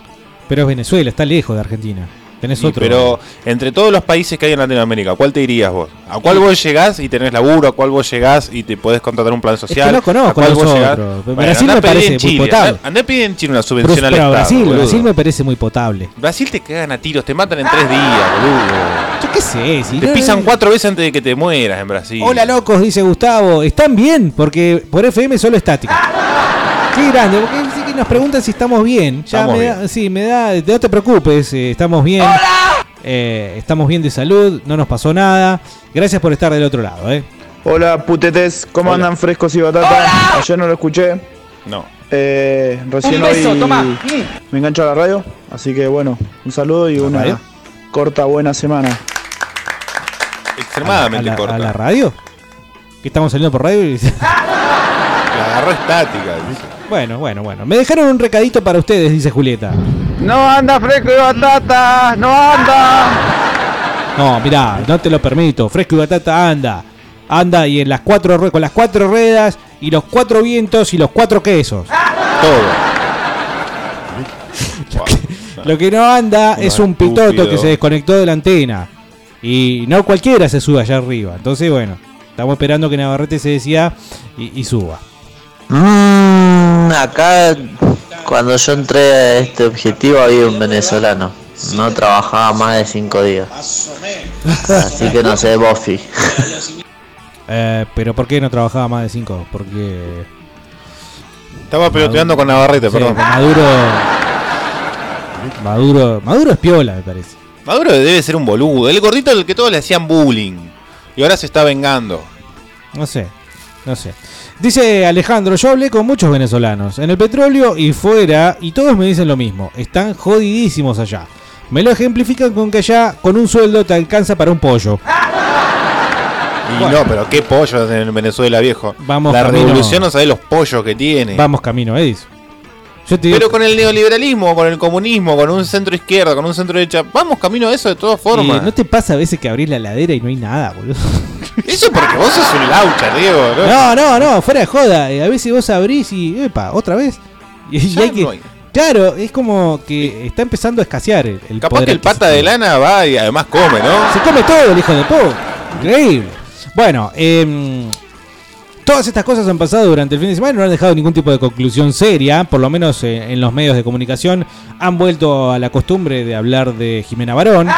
Pero es Venezuela, está lejos de Argentina. Tenés Y, otro. Pero entre todos los países que hay en Latinoamérica, ¿cuál te dirías vos? ¿A cuál vos llegás y tenés laburo? ¿A cuál vos llegás y te podés contratar un plan social? no conozco ¿A cuál vos llegás? Bueno, Brasil me parece en muy Chile, potable. Andá, pedir en Chile una subvención al pero Estado. Brasil. Brasil me parece muy potable. Brasil te cagan a tiros, te matan en tres días, boludo. Yo qué sé, si Te no- pisan cuatro veces antes de que te mueras en Brasil. Hola locos, dice Gustavo. ¿Están bien? Porque por FM solo estática. [laughs] Qué grande, porque sí nos preguntan si estamos bien. Ya Estamos me da, sí, me da, no te preocupes, eh, estamos bien. Eh, estamos bien de salud, no nos pasó nada. Gracias por estar del otro lado, eh. Hola putetes, ¿cómo Hola. andan frescos y batata? Ayer no lo escuché, No. eh, recién Un beso, hoy toma. me engancho a la radio, así que bueno, un saludo y una radio? corta buena semana. Extremadamente a la, corta. a la radio? Que estamos saliendo por radio y... [laughs] La agarró estática. dice. Bueno, bueno, bueno. Me dejaron un recadito para ustedes, dice Julieta. No anda fresco y batata, no anda. No, mirá, no te lo permito. Fresco y batata anda. Anda y en las cuatro con las cuatro ruedas y los cuatro vientos y los cuatro quesos. Todo. [laughs] Lo que no anda es un pitoto estúpido. que se desconectó de la antena. Y no cualquiera se sube allá arriba. Entonces, bueno, estamos esperando que Navarrete se decía y, y suba. Mm, acá, cuando yo entré a este objetivo, había un venezolano. No trabajaba más de cinco días. Así que no sé, Buffy. [laughs] Eh, pero ¿por qué no trabajaba más de cinco? Porque Estaba peloteando con Navarrete, sí, perdón. Maduro, Maduro, Maduro es piola, me parece. Maduro debe ser un boludo. El gordito al que todos le hacían bullying. Y ahora se está vengando. No sé, no sé. Dice Alejandro, yo hablé con muchos venezolanos en el petróleo y fuera y todos me dicen lo mismo. Están jodidísimos allá. Me lo ejemplifican con que allá con un sueldo te alcanza para un pollo. Y Bueno. no, pero qué pollos en Venezuela, viejo. Vamos La camino- revolución no sabe los pollos que tiene. Vamos camino, Edis. Yo te digo, Pero con el neoliberalismo, con el comunismo, con un centro izquierda, con un centro derecha, vamos camino a eso de todas eh, formas. ¿no te pasa a veces que abrís la ladera y no hay nada, boludo? [laughs] Eso porque vos sos un laucha, Diego. ¿no? No, no, no, fuera de joda. eh, A veces vos abrís y, epa, otra vez. [laughs] Y, hay que. Claro, es como que está empezando a escasear el, el Capaz poder que el pata de lana va y además come, ¿no? Se come todo el hijo de puta. Increíble. Bueno, em, todas estas cosas han pasado durante el fin de semana y no han dejado ningún tipo de conclusión seria, por lo menos eh, en los medios de comunicación. Han vuelto a la costumbre de hablar de Jimena Barón.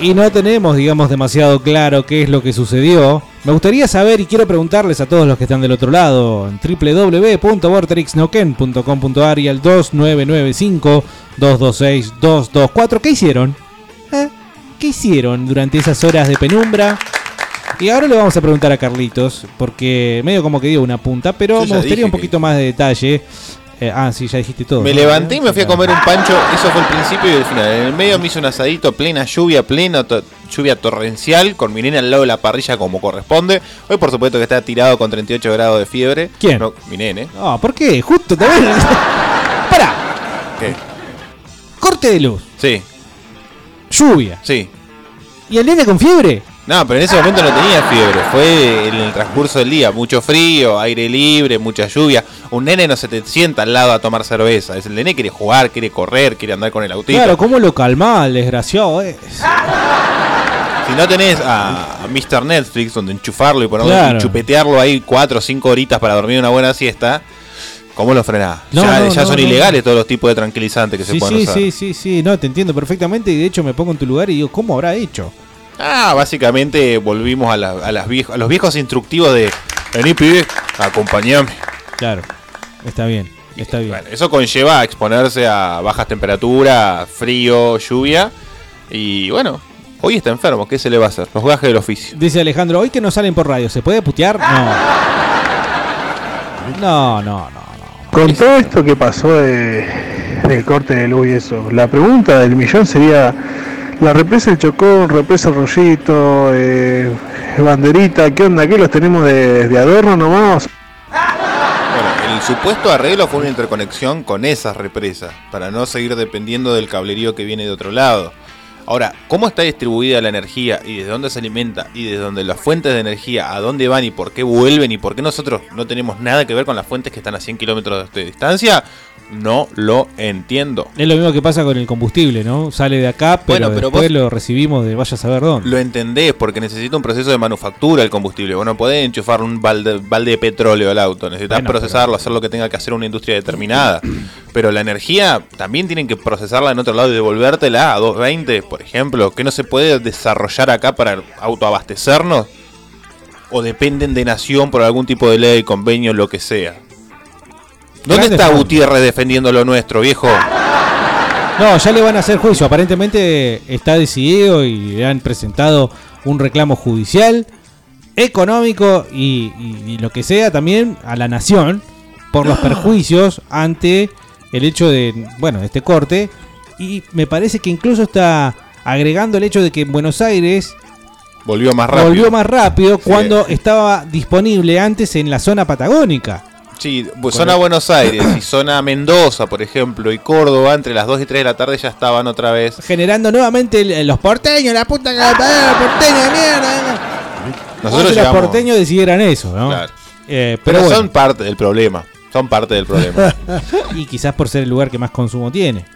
Y no tenemos, digamos, demasiado claro qué es lo que sucedió. Me gustaría saber y quiero preguntarles a todos los que están del otro lado en www.vortexnoken.com.ar y al 2995-226-224. ¿Qué hicieron? ¿Eh? ¿Qué hicieron durante esas horas de penumbra? Y ahora le vamos a preguntar a Carlitos, porque medio como que dio una punta, pero me gustaría un poquito más de detalle. Eh, ah, sí, ya dijiste todo. Me ¿no? levanté y me fui a comer un pancho. Eso fue el principio y el final. En el medio me hice un asadito, plena lluvia, plena to- lluvia torrencial, con mi nene al lado de la parrilla como corresponde. Hoy, por supuesto, que está tirado con 38 grados de fiebre. ¿Quién? No, mi nene. Ah, ¿por qué? Justo también. [laughs] Pará, ¿Qué? corte de luz, Sí, lluvia. sí. ¿Y el nene con fiebre? No, pero en ese momento no tenía fiebre. Fue en el transcurso del día. Mucho frío, aire libre, mucha lluvia. Un nene no se te sienta al lado a tomar cerveza. Es el nene quiere jugar, quiere correr, quiere andar con el autito. Claro, ¿cómo lo calmá el desgraciado? eh? Si no tenés a, a Mr. Netflix donde enchufarlo y ponerlo Claro. y chupetearlo ahí 4 o 5 horitas para dormir una buena siesta, ¿cómo lo frenás? No, ya no, ya no, son ilegales todos los tipos de tranquilizantes que se pueden sí, usar. sí, sí, sí, no, te entiendo perfectamente y de hecho me pongo en tu lugar y digo, ¿cómo habrá hecho? Ah, básicamente volvimos a, la- a las viejo- a los viejos instructivos de vení pibe, acompañame. Claro, está bien, está bien. Bueno, eso conlleva a exponerse a bajas temperaturas, frío, lluvia. Y bueno, hoy está enfermo, ¿qué se le va a hacer? Los gajes del oficio. Dice Alejandro, hoy que no salen por radio, ¿se puede putear? No. No, no, no, no. Con todo esto que pasó de, del corte de luz y eso, la pregunta del millón sería, la represa del Chocón, represa el Rollito, eh, Banderita, ¿qué onda? ¿Qué los tenemos de, de adorno nomás? Bueno, el supuesto arreglo fue una interconexión con esas represas, para no seguir dependiendo del cablerío que viene de otro lado. Ahora, ¿cómo está distribuida la energía y desde dónde se alimenta y desde dónde las fuentes de energía, a dónde van y por qué vuelven y por qué nosotros no tenemos nada que ver con las fuentes que están a 100 kilómetros de distancia? No lo entiendo. Es lo mismo que pasa con el combustible, ¿no? Sale de acá, pero, Bueno, pero después lo recibimos de vaya a saber dónde. Lo entendés porque necesita un proceso de manufactura el combustible. Vos no podés enchufar un balde, balde de petróleo al auto. Necesitas Bueno, procesarlo, hacer lo que tenga que hacer una industria determinada. [clears throat] Pero la energía también tienen que procesarla en otro lado y devolvértela a 220, por ejemplo. Que no se puede desarrollar acá para autoabastecernos. O dependen de nación por algún tipo de ley, convenio, lo que sea. ¿Dónde está. Gutiérrez defendiendo lo nuestro, viejo? No, ya le van a hacer juicio. Aparentemente está decidido y le han presentado un reclamo judicial, económico y, y- y lo que sea también a la nación por los perjuicios ante el hecho de, bueno, este corte. Y me parece que incluso está agregando el hecho de que en Buenos Aires Volvió más rápido. volvió más rápido cuando estaba disponible antes en la zona patagónica. Sí, bu- zona Buenos Aires y [coughs] zona Mendoza, por ejemplo, y Córdoba, entre las 2 y 3 de la tarde ya estaban otra vez. Generando nuevamente el- los porteños, la puta que la porteños de mierda. Nosotros si los porteños decidieran eso, ¿no? Claro. Eh, Pero, pero bueno. son parte del problema. Son parte del problema. [laughs] y quizás por ser el lugar que más consumo tiene.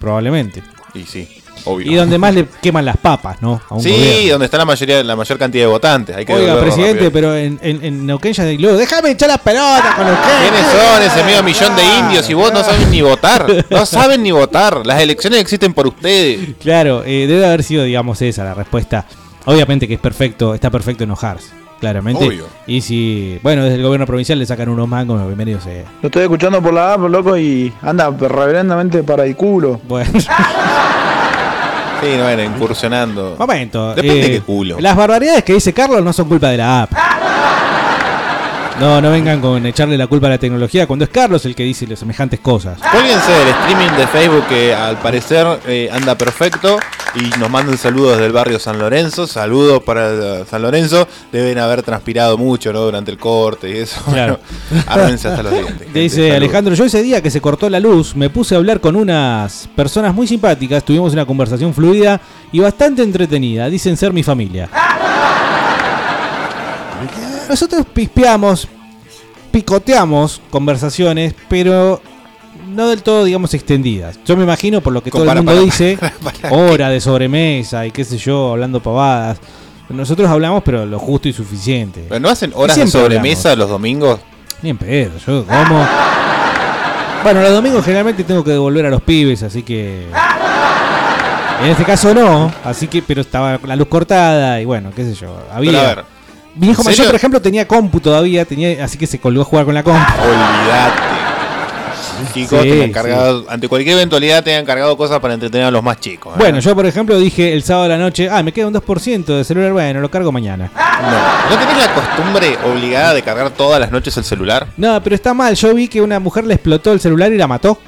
Probablemente. y sí, obvio. Y donde más le queman las papas, ¿no? A un Sí, gobierno. donde está la mayoría, la mayor cantidad de votantes. Hay que Oiga, presidente, rápido. pero en, en, en Neuquén ya de luego, déjame echar las pelotas con Neuquén. ¿Quiénes son ese medio millón de indios y vos no saben ni votar? No saben ni votar. Las elecciones existen por ustedes. Claro, eh, debe haber sido, digamos, esa la respuesta. Obviamente que es perfecto, está perfecto enojarse, claramente. Obvio. Y si, bueno, desde el gobierno provincial le sacan unos mangos, bienvenido sea. Lo estoy escuchando por la app, loco, y anda reverendamente para el culo. Bueno. [laughs] Sí, no era incursionando. Momento. Depende de eh, qué culo. Las barbaridades que dice Carlos no son culpa de la app. No, no vengan con echarle la culpa a la tecnología cuando es Carlos el que dice las semejantes cosas. Cuélguense del streaming de Facebook que al parecer eh, anda perfecto y nos mandan saludos del barrio San Lorenzo. Saludos para eh, San Lorenzo. Deben haber transpirado mucho ¿no? durante el corte y eso. Claro. Bueno, ármense hasta los dientes. Dice. Alejandro, yo ese día que se cortó la luz me puse a hablar con unas personas muy simpáticas, tuvimos una conversación fluida y bastante entretenida, dicen ser mi familia. Nosotros pispeamos, picoteamos conversaciones, pero no del todo, digamos, extendidas. Yo me imagino, por lo que todo el mundo para, dice, [laughs] para, hora de sobremesa y qué sé yo, hablando pavadas. Nosotros hablamos, pero lo justo y suficiente. Pero ¿No hacen horas de sobremesa los domingos? Ni en pedo, yo como. Bueno, los domingos generalmente tengo que devolver a los pibes, así que. En este caso no, así que, pero estaba la luz cortada y bueno, qué sé yo. Había. Pero a ver, Mi hijo ¿en mayor, por ejemplo, tenía compu todavía, tenía, así que se colgó a jugar con la compu. Olvídate. Chicos, Sí, sí. cargado, ante cualquier eventualidad tengan cargado cosas para entretener a los más chicos. ¿eh? Bueno, yo por ejemplo dije el sábado a la noche, ah, me queda un 2% de celular, bueno, lo cargo mañana. No. ¿No tenés la costumbre obligada de cargar todas las noches el celular? No, pero está mal, yo vi que una mujer le explotó el celular y la mató.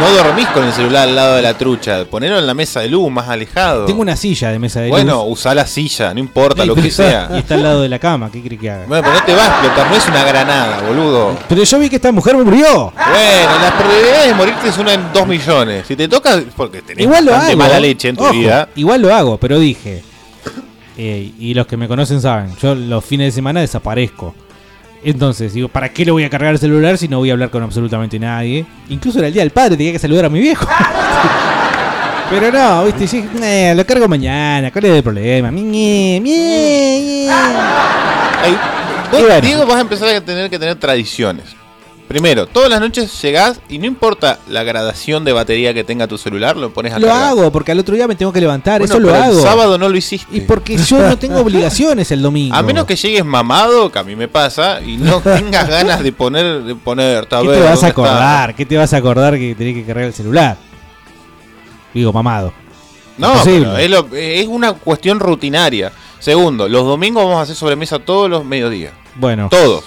No dormís con el celular al lado de la trucha. Ponelo en la mesa de luz, más alejado. Tengo una silla de mesa de Bueno, luz. usá la silla, no importa Sí, lo que sea. Y está al lado de la cama, ¿qué cree que haga? Bueno, pero no te va a explotar, no es una granada, boludo. Pero yo vi que esta mujer murió. Bueno, las probabilidades de morirte es una en dos millones. Si te toca, porque tenés Igual lo hago. mala leche en tu Ojo, vida. Igual lo hago, pero dije. eh, y los que me conocen saben, yo los fines de semana desaparezco. Entonces, digo, ¿para qué le voy a cargar el celular si no voy a hablar con absolutamente nadie? Incluso era el día del padre, tenía que saludar a mi viejo. [laughs] pero no, viste, sí, eh, lo cargo mañana, ¿cuál es el problema? Mie, mie, mie. Ay, vos, bueno. Diego, vas a empezar a tener que tener tradiciones. Primero, todas las noches llegás y no importa la gradación de batería que tenga tu celular, lo pones a Lo cargar. hago, porque al otro día me tengo que levantar, Bueno, eso lo pero hago. El sábado no lo hiciste. Y porque yo no tengo [laughs] obligaciones el domingo. A menos que llegues mamado, que a mí me pasa, y no [laughs] tengas ganas de poner, de poner, ¿Qué te vas a acordar? ¿Qué te vas a acordar que tenés que cargar el celular? Digo, mamado. No, pero es, lo- es una cuestión rutinaria. Segundo, los domingos vamos a hacer sobremesa todos los mediodías. Bueno. Todos.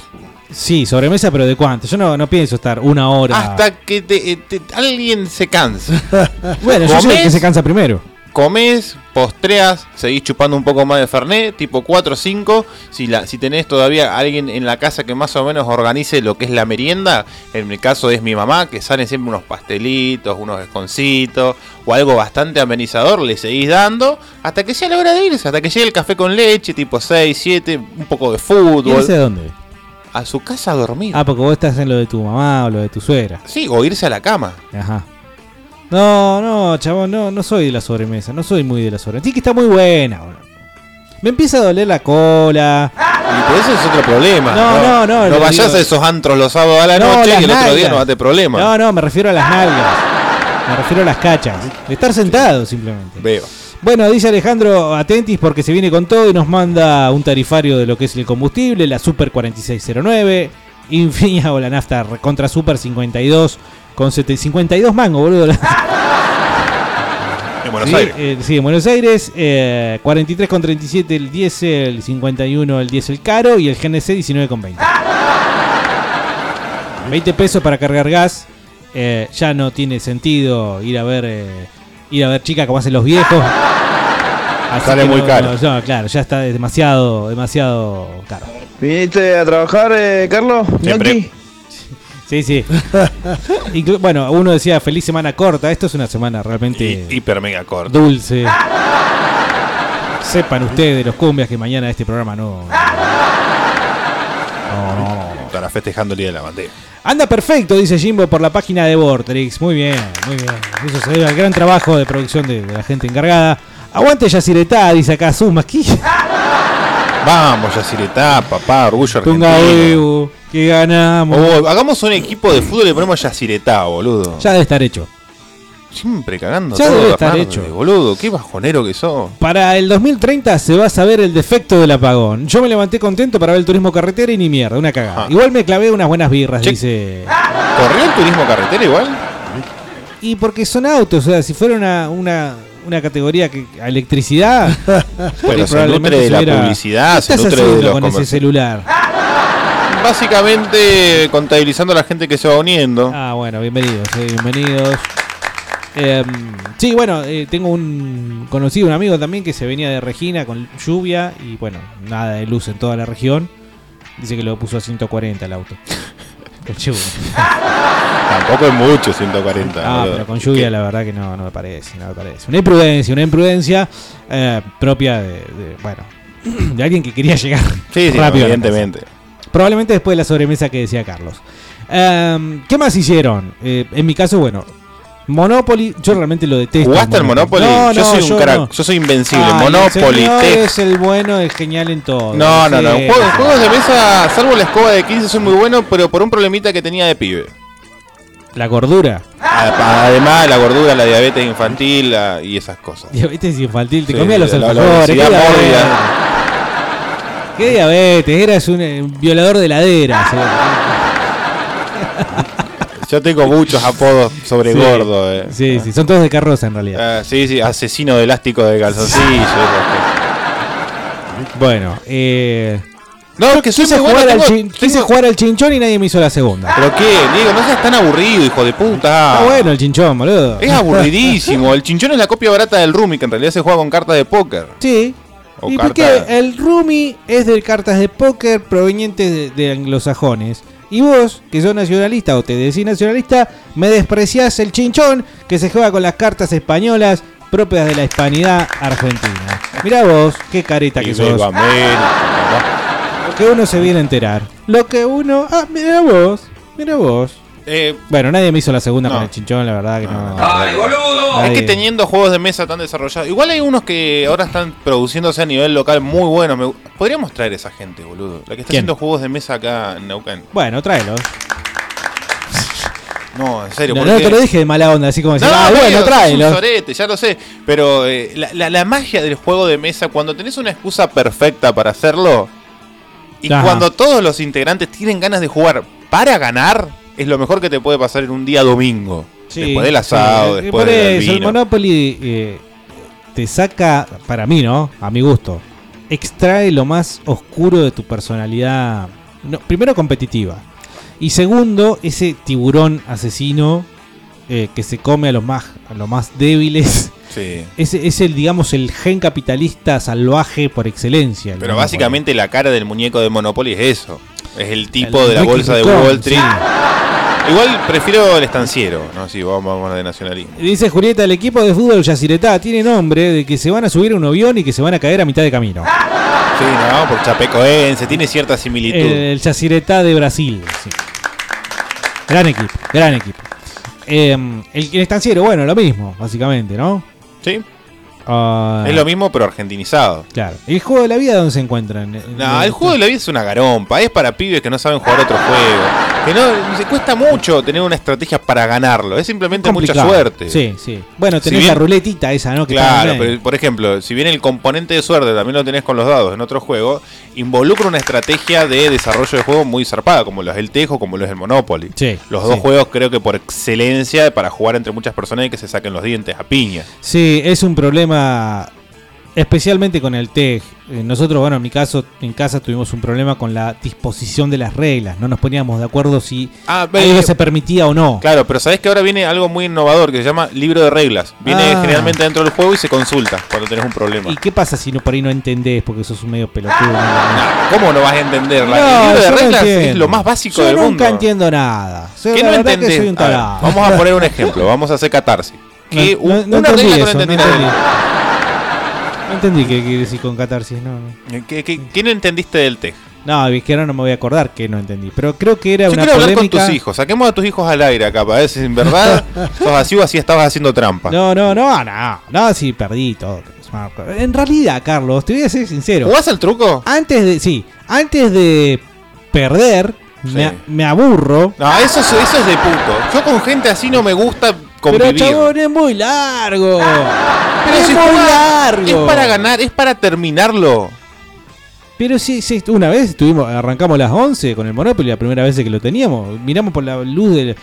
Sí, sobremesa, pero ¿de cuánto? Yo no, no pienso estar una hora. Hasta que te- eh, te- alguien se cansa. [laughs] Bueno, yo soy el que se cansa primero. Comes, postreas, seguís chupando un poco más de Fernet, tipo 4 o 5. Si, la, si tenés todavía alguien en la casa que más o menos organice lo que es la merienda, en mi caso es mi mamá, que salen siempre unos pastelitos, unos esconcitos o algo bastante amenizador, le seguís dando hasta que sea la hora de irse, hasta que llegue el café con leche, tipo 6, 7, un poco de fútbol. ¿Y de dónde? A su casa a dormir. Ah, porque vos estás en lo de tu mamá o lo de tu suegra. Sí, o irse a la cama. Ajá. No, no, chabón, no, no soy de la sobremesa, no soy muy de la sobremesa. Sí que está muy buena, boludo. Me empieza a doler la cola. Y por ese es otro problema. No, no, no, No lo vayas digo- a esos antros los sábados a la No, noche y el otro día no date problema. No, no, me refiero a las nalgas. Me refiero a las cachas. De estar sentado simplemente. Veo. Bueno, dice Alejandro, atentis porque se viene con todo y nos manda un tarifario de lo que es el combustible, la Super 4609, Infinia o la nafta contra Super 52 con sete- 52 mangos, boludo. [laughs] En Buenos sí, Aires. eh, sí, en Buenos Aires, eh, 43,37 el diésel, 51 el diésel caro y el GNC 19,20. 20 pesos para cargar gas. eh, ya no tiene sentido ir a ver eh, ir a ver chicas como hacen los viejos. Así Sale muy no- caro. no, claro, ya está demasiado, demasiado caro. ¿Viniste a trabajar, eh, Carlos? Siempre. Sí, sí. [laughs] Inclu- bueno, uno decía feliz semana corta. Esto es una semana realmente hiper mega corto. dulce. Sepan ustedes, los cumbias, que mañana este programa no. No, no, no. Estará festejando el día de la bandera. Anda perfecto, dice Jimbo por la página de Vortrix. Muy bien, muy bien. Eso se debe al gran trabajo de producción de, de la gente encargada. Aguante Yaciretá, dice acá Zuma. Vamos, Yacyretá, papá, orgullo Tunga argentino. huevo, que ganamos. Oh, hagamos un equipo de fútbol y le ponemos Yacyretá, boludo. Ya debe estar hecho. Siempre cagando Ya todo, debe estar Bernardo, hecho. Boludo, qué bajonero que sos. Para el 2030 se va a saber el defecto del apagón. Yo me levanté contento para ver el turismo carretera y ni mierda, una cagada. Ah. Igual me clavé unas buenas birras, Che. dice. ¿Corrió el turismo carretera igual? Y porque son autos, o sea, si fuera una, una, una categoría que a electricidad. [laughs] Pero se probablemente nutre de la hubiera- publicidad, ¿Qué se estás nutre de haciendo los con ese celular? Básicamente contabilizando a la gente que se va uniendo. Ah, bueno, bienvenidos, eh, bienvenidos. Eh, sí, bueno, eh, tengo un conocido, un amigo también que se venía de Regina con lluvia y bueno, nada de luz en toda la región. Dice que lo puso a 140 el auto. [laughs] Con lluvia. [laughs] Tampoco es mucho 140. Ah, boludo. pero con lluvia la verdad que no, no me parece, no me parece. Una imprudencia, una imprudencia eh, propia de, de, bueno, [clears throat] de alguien que quería llegar Sí, sí, rápido. evidentemente. Probablemente después de la sobremesa que decía Carlos. Em, ¿Qué más hicieron? Eh, en mi caso, bueno, Monopoly, yo realmente lo detesto. ¿Jugaste al Monopoly? No, yo no, soy un yo crack, no. yo soy invencible. Ay, Monopoly, el Tex- es el bueno, el genial en todo. No, no, no. Sí, Juegos, de mesa, salvo la escoba de 15, soy muy bueno, pero por un problemita que tenía de pibe. La gordura. A- Además, la gordura, la diabetes infantil la- y esas cosas. Diabetes infantil, te Sí, comía los alfajores. ¿Qué diabetes? Eras un eh, violador de ladera. [laughs] Yo tengo muchos apodos sobre Sí. gordo. eh. Sí, sí, son todos de carroza en realidad. Ah, sí, sí, asesino de elástico de calzoncillo. [laughs] Bueno, eh. No, que soy quise, bueno, jugar al tengo- quise jugar al chinchón y nadie me hizo la segunda. ¿Pero qué? Diego, no seas tan aburrido, hijo de puta. Está bueno el chinchón, boludo. Es aburridísimo. El chinchón es la copia barata del Rumi, que en realidad se juega con cartas de póker. Sí. O y carta- porque el Rumi es de cartas de póker provenientes de, de anglosajones. Y vos, que sos nacionalista o te decís nacionalista, me despreciás el chinchón que se juega con las cartas españolas propias de la hispanidad argentina. Mirá vos, qué careta que sos. Lo que uno se viene a enterar. Lo que uno. Ah, mira vos. Mira vos. Eh, Bueno, nadie me hizo la segunda No. con el chinchón, la verdad que no. ¡Ay, boludo! Es que teniendo juegos de mesa tan desarrollados. Igual hay unos que ahora están produciéndose a nivel local muy buenos. Me- Podríamos traer esa gente, boludo. La que está ¿Quién? haciendo juegos de mesa acá en Neuquén. Bueno, tráelos. [laughs] No, en serio. No, no te lo dije de mala onda, así como decir, No, ah, bueno, sorete, ya lo sé. Pero eh, la, la- la magia del juego de mesa, cuando tenés una excusa perfecta para hacerlo, y Ajá. cuando todos los integrantes tienen ganas de jugar para ganar, es lo mejor que te puede pasar en un día domingo. Sí, después del asado, sí, después del eso, el vino. Monopoly eh, te saca, para mí, ¿no? A mi gusto, extrae lo más oscuro de tu personalidad. No, primero, competitiva. Y segundo, ese tiburón asesino eh, que se come a los más, a los más débiles. Sí. Ese es el, digamos, el gen capitalista salvaje por excelencia. el Pero Monopoly. básicamente la cara del muñeco de Monopoly es eso. Es el tipo El de la bolsa de Wall Street. sí. Igual prefiero el estanciero, ¿no? Si vamos, vamos de nacionalismo. Dice Julieta, el equipo de fútbol Yacyretá tiene nombre de que se van a subir a un avión y que se van a caer a mitad de camino. Sí, no, por Chapecoense, tiene cierta similitud. El, el Yacyretá de Brasil. sí. Gran equipo, gran equipo. Eh, el, el estanciero, bueno, lo mismo, básicamente, ¿no? Sí. Ah, Es lo mismo, pero argentinizado. Claro. ¿El juego de la vida dónde se encuentran? No, el juego de la vida es una garompa. Es para pibes que no saben jugar otro juego. Que no se cuesta mucho tener una estrategia para ganarlo. Es simplemente mucha suerte. Sí, sí. Bueno, tenés bien- la ruletita esa, ¿no? Que Claro, pero, por ejemplo, si bien el componente de suerte también lo tenés con los dados en otro juego, involucra una estrategia de desarrollo de juego muy zarpada, como lo es el Tejo, como lo es el Monopoly. Sí, los dos sí. juegos creo que por excelencia para jugar entre muchas personas y que se saquen los dientes a piña. Sí, es un problema especialmente con el TEG. Eh, Nosotros, bueno, en mi caso, en casa tuvimos un problema con la disposición de las reglas. No nos poníamos de acuerdo si Ah, algo ve- se permitía o no. Claro, pero sabés que ahora viene algo muy innovador que se llama libro de reglas. Viene Ah. generalmente dentro del juego y se consulta cuando tenés un problema. ¿Y qué pasa si no por ahí no entendés porque sos un medio pelotudo? ¿Cómo no vas a entender? La- No, el libro de yo no reglas es entiendo. lo más básico Yo del nunca mundo. entiendo nada. Soy- ¿Qué la no verdad entendés? que soy un A ver, tarado. vamos a [laughs] poner un ejemplo, vamos a hacer catarsis. Que No, un- no- no una entendí regla que no eso, no entendí. No entendí qué quiere decir con catarsis, no. no. ¿Qué, qué- qué no entendiste del TEG? No, es que ahora no me voy a acordar que no entendí. Pero creo que era Yo una quiero hablar polémica. con tus hijos. Saquemos a tus hijos al aire acá para ver si en verdad [laughs] sos así o así estabas haciendo trampa. No, no, no, no. No, sí, perdí todo. En realidad, Carlos, te voy a ser sincero. ¿Jugás al truco? Antes de. Sí, antes de perder, me, me aburro. No, eso es, eso es de puto. Yo con gente así no me gusta Pero chabón, es muy largo. Pero es si muy largo. Es para ganar, es para terminarlo. Pero sí, sí, una vez estuvimos, arrancamos las 11 con el Monopoly, la primera vez que lo teníamos. Miramos por la luz del.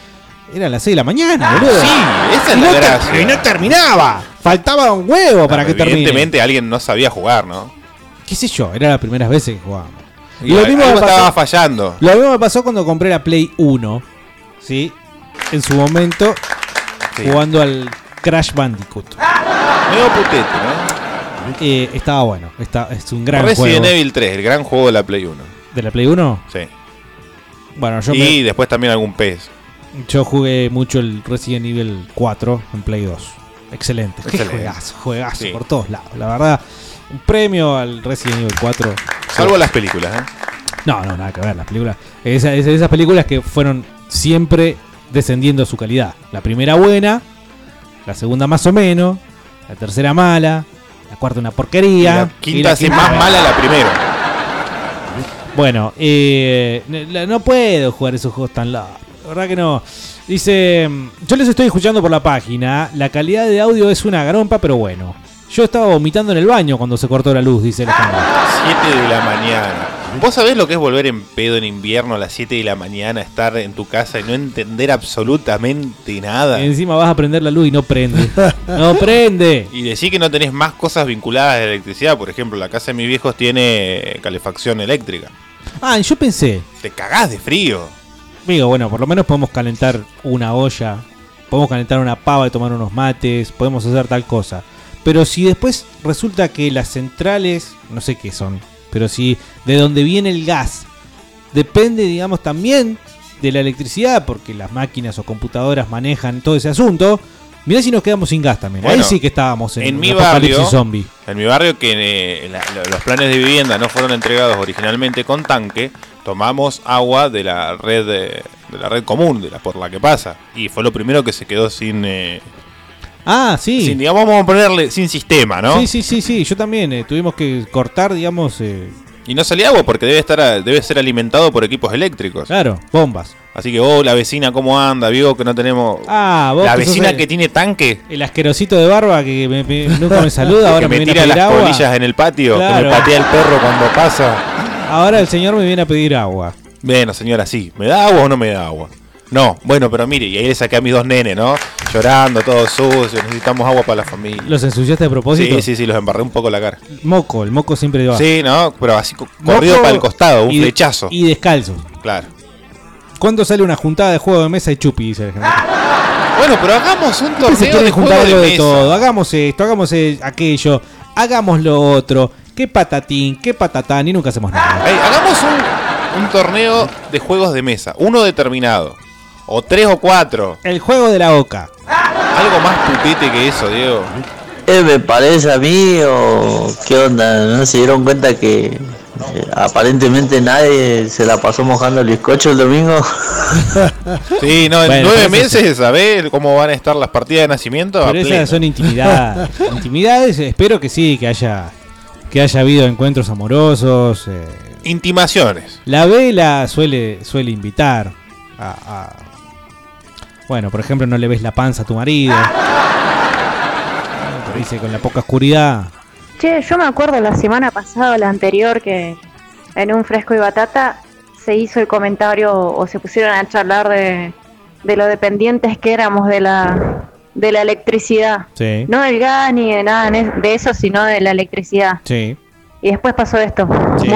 Era las 6 de la mañana, boludo. Sí, esa es Y la no gracia. Y no terminaba. Faltaba un huevo para que termine. Evidentemente alguien no sabía jugar, ¿no? ¿Qué sé yo? Era las primeras veces que jugábamos. Y algo me estaba fallando. Lo mismo me pasó cuando compré la Play 1. ¿Sí? En su momento, Sí. jugando al Crash Bandicoot. Medio putete, ¿no? Eh, estaba bueno. Está, es un gran Resident juego. Evil 3, el gran juego de la Play 1. ¿De la Play 1? Sí. Bueno, yo, y me- después también algún PES. yo jugué mucho el Resident Evil 4 en Play 2. Excelente. Qué Excelente. juegazo, juegazo Sí. por todos lados. La verdad, un premio al Resident Evil 4. Salvo las películas, ¿eh? No, no, nada que ver. Las películas. Esa- es- esas películas que fueron siempre descendiendo su calidad. La primera buena, la segunda más o menos, la tercera mala, la cuarta una porquería. Y la quinta quinta más mala la primera. Bueno, eh, no puedo jugar esos juegos tan largos. La verdad que no. Dice, yo les estoy escuchando por la página. La calidad de audio es una garompa, pero bueno. Yo estaba vomitando en el baño cuando se cortó la luz, dice Alejandro. 7 de la mañana. ¿Vos sabés lo que es volver en pedo en invierno a las 7 de la mañana, estar en tu casa y no entender absolutamente nada? Y encima vas a prender la luz y no prende. [laughs] no prende. Y decir que no tenés más cosas vinculadas a la electricidad. Por ejemplo, la casa de mis viejos tiene calefacción eléctrica. Ah, yo pensé, Te cagás de frío. digo, bueno, por lo menos podemos calentar una olla, podemos calentar una pava y tomar unos mates, podemos hacer tal cosa. Pero si después resulta que las centrales, no sé qué son, pero si de donde viene el gas depende, digamos, también de la electricidad, porque las máquinas o computadoras manejan todo ese asunto, mirá si nos quedamos sin gas también. Ahí sí que estábamos en, En mi barrio, zombie. en mi barrio que eh, la- los planes de vivienda no fueron entregados originalmente con tanque, tomamos agua de la red de, de la red común, de la por la que pasa, y fue lo primero que se quedó sin, eh, Ah, sí. sin, digamos, vamos a ponerle sin sistema, ¿no? Sí, sí, sí, sí. Yo también eh, tuvimos que cortar, digamos, eh, Y no salía agua porque debe estar a- debe ser alimentado por equipos eléctricos. claro, bombas. Así que, oh, la vecina, ¿cómo anda? Vio que no tenemos. Ah, vos la que vecina el- que tiene tanque. El asquerosito de barba que me- me- nunca me saluda, [laughs] ahora que me, tira las agua. colillas en el patio, que Claro. me patea el perro cuando pasa. Ahora el señor me viene a pedir agua. Bueno, señora, sí. ¿Me da agua o no me da agua? No, bueno, pero mire, y ahí le saqué a mis dos nenes, ¿no? Llorando, todo sucio, necesitamos agua para la familia. ¿Los ensuciaste a propósito? Sí, sí, sí, los embarré un poco la cara. Moco, el moco siempre va. Sí, ¿no? Pero así co- Moco corrido para el costado, un y flechazo. Y descalzo. Claro. ¿Cuándo sale una juntada de juego de mesa y chupi? Dice Alejandro. [laughs] Bueno, pero hagamos un torneo de juntar juego de de mesa. todo. Hagamos esto, hagamos eh, aquello, hagamos lo otro. Qué patatín, qué patatán y nunca hacemos nada. Hagamos un, un torneo de juegos de mesa, uno determinado. O tres o cuatro. El juego de la oca. Algo más putete que eso, Diego. eh, me parece a mí o qué onda? ¿No se dieron cuenta que eh, aparentemente nadie se la pasó mojando el bizcocho el domingo? [laughs] Sí, no, en Bueno, nueve meses, ¿sabés cómo van a estar las partidas de nacimiento? A Pero esas pleno. son intimidades. [laughs] intimidades, espero que sí, que haya que haya habido encuentros amorosos. eh. Intimaciones. La vela suele suele invitar a, a- bueno, por ejemplo, no le ves la panza a tu marido. Te dice con la poca oscuridad. Che, yo me acuerdo la semana pasada la anterior que en un fresco y batata se hizo el comentario o se pusieron a charlar de, de lo dependientes que éramos de la de la electricidad. Sí. No del gas ni de nada de eso, sino de la electricidad. Sí. Y después pasó esto, Sí.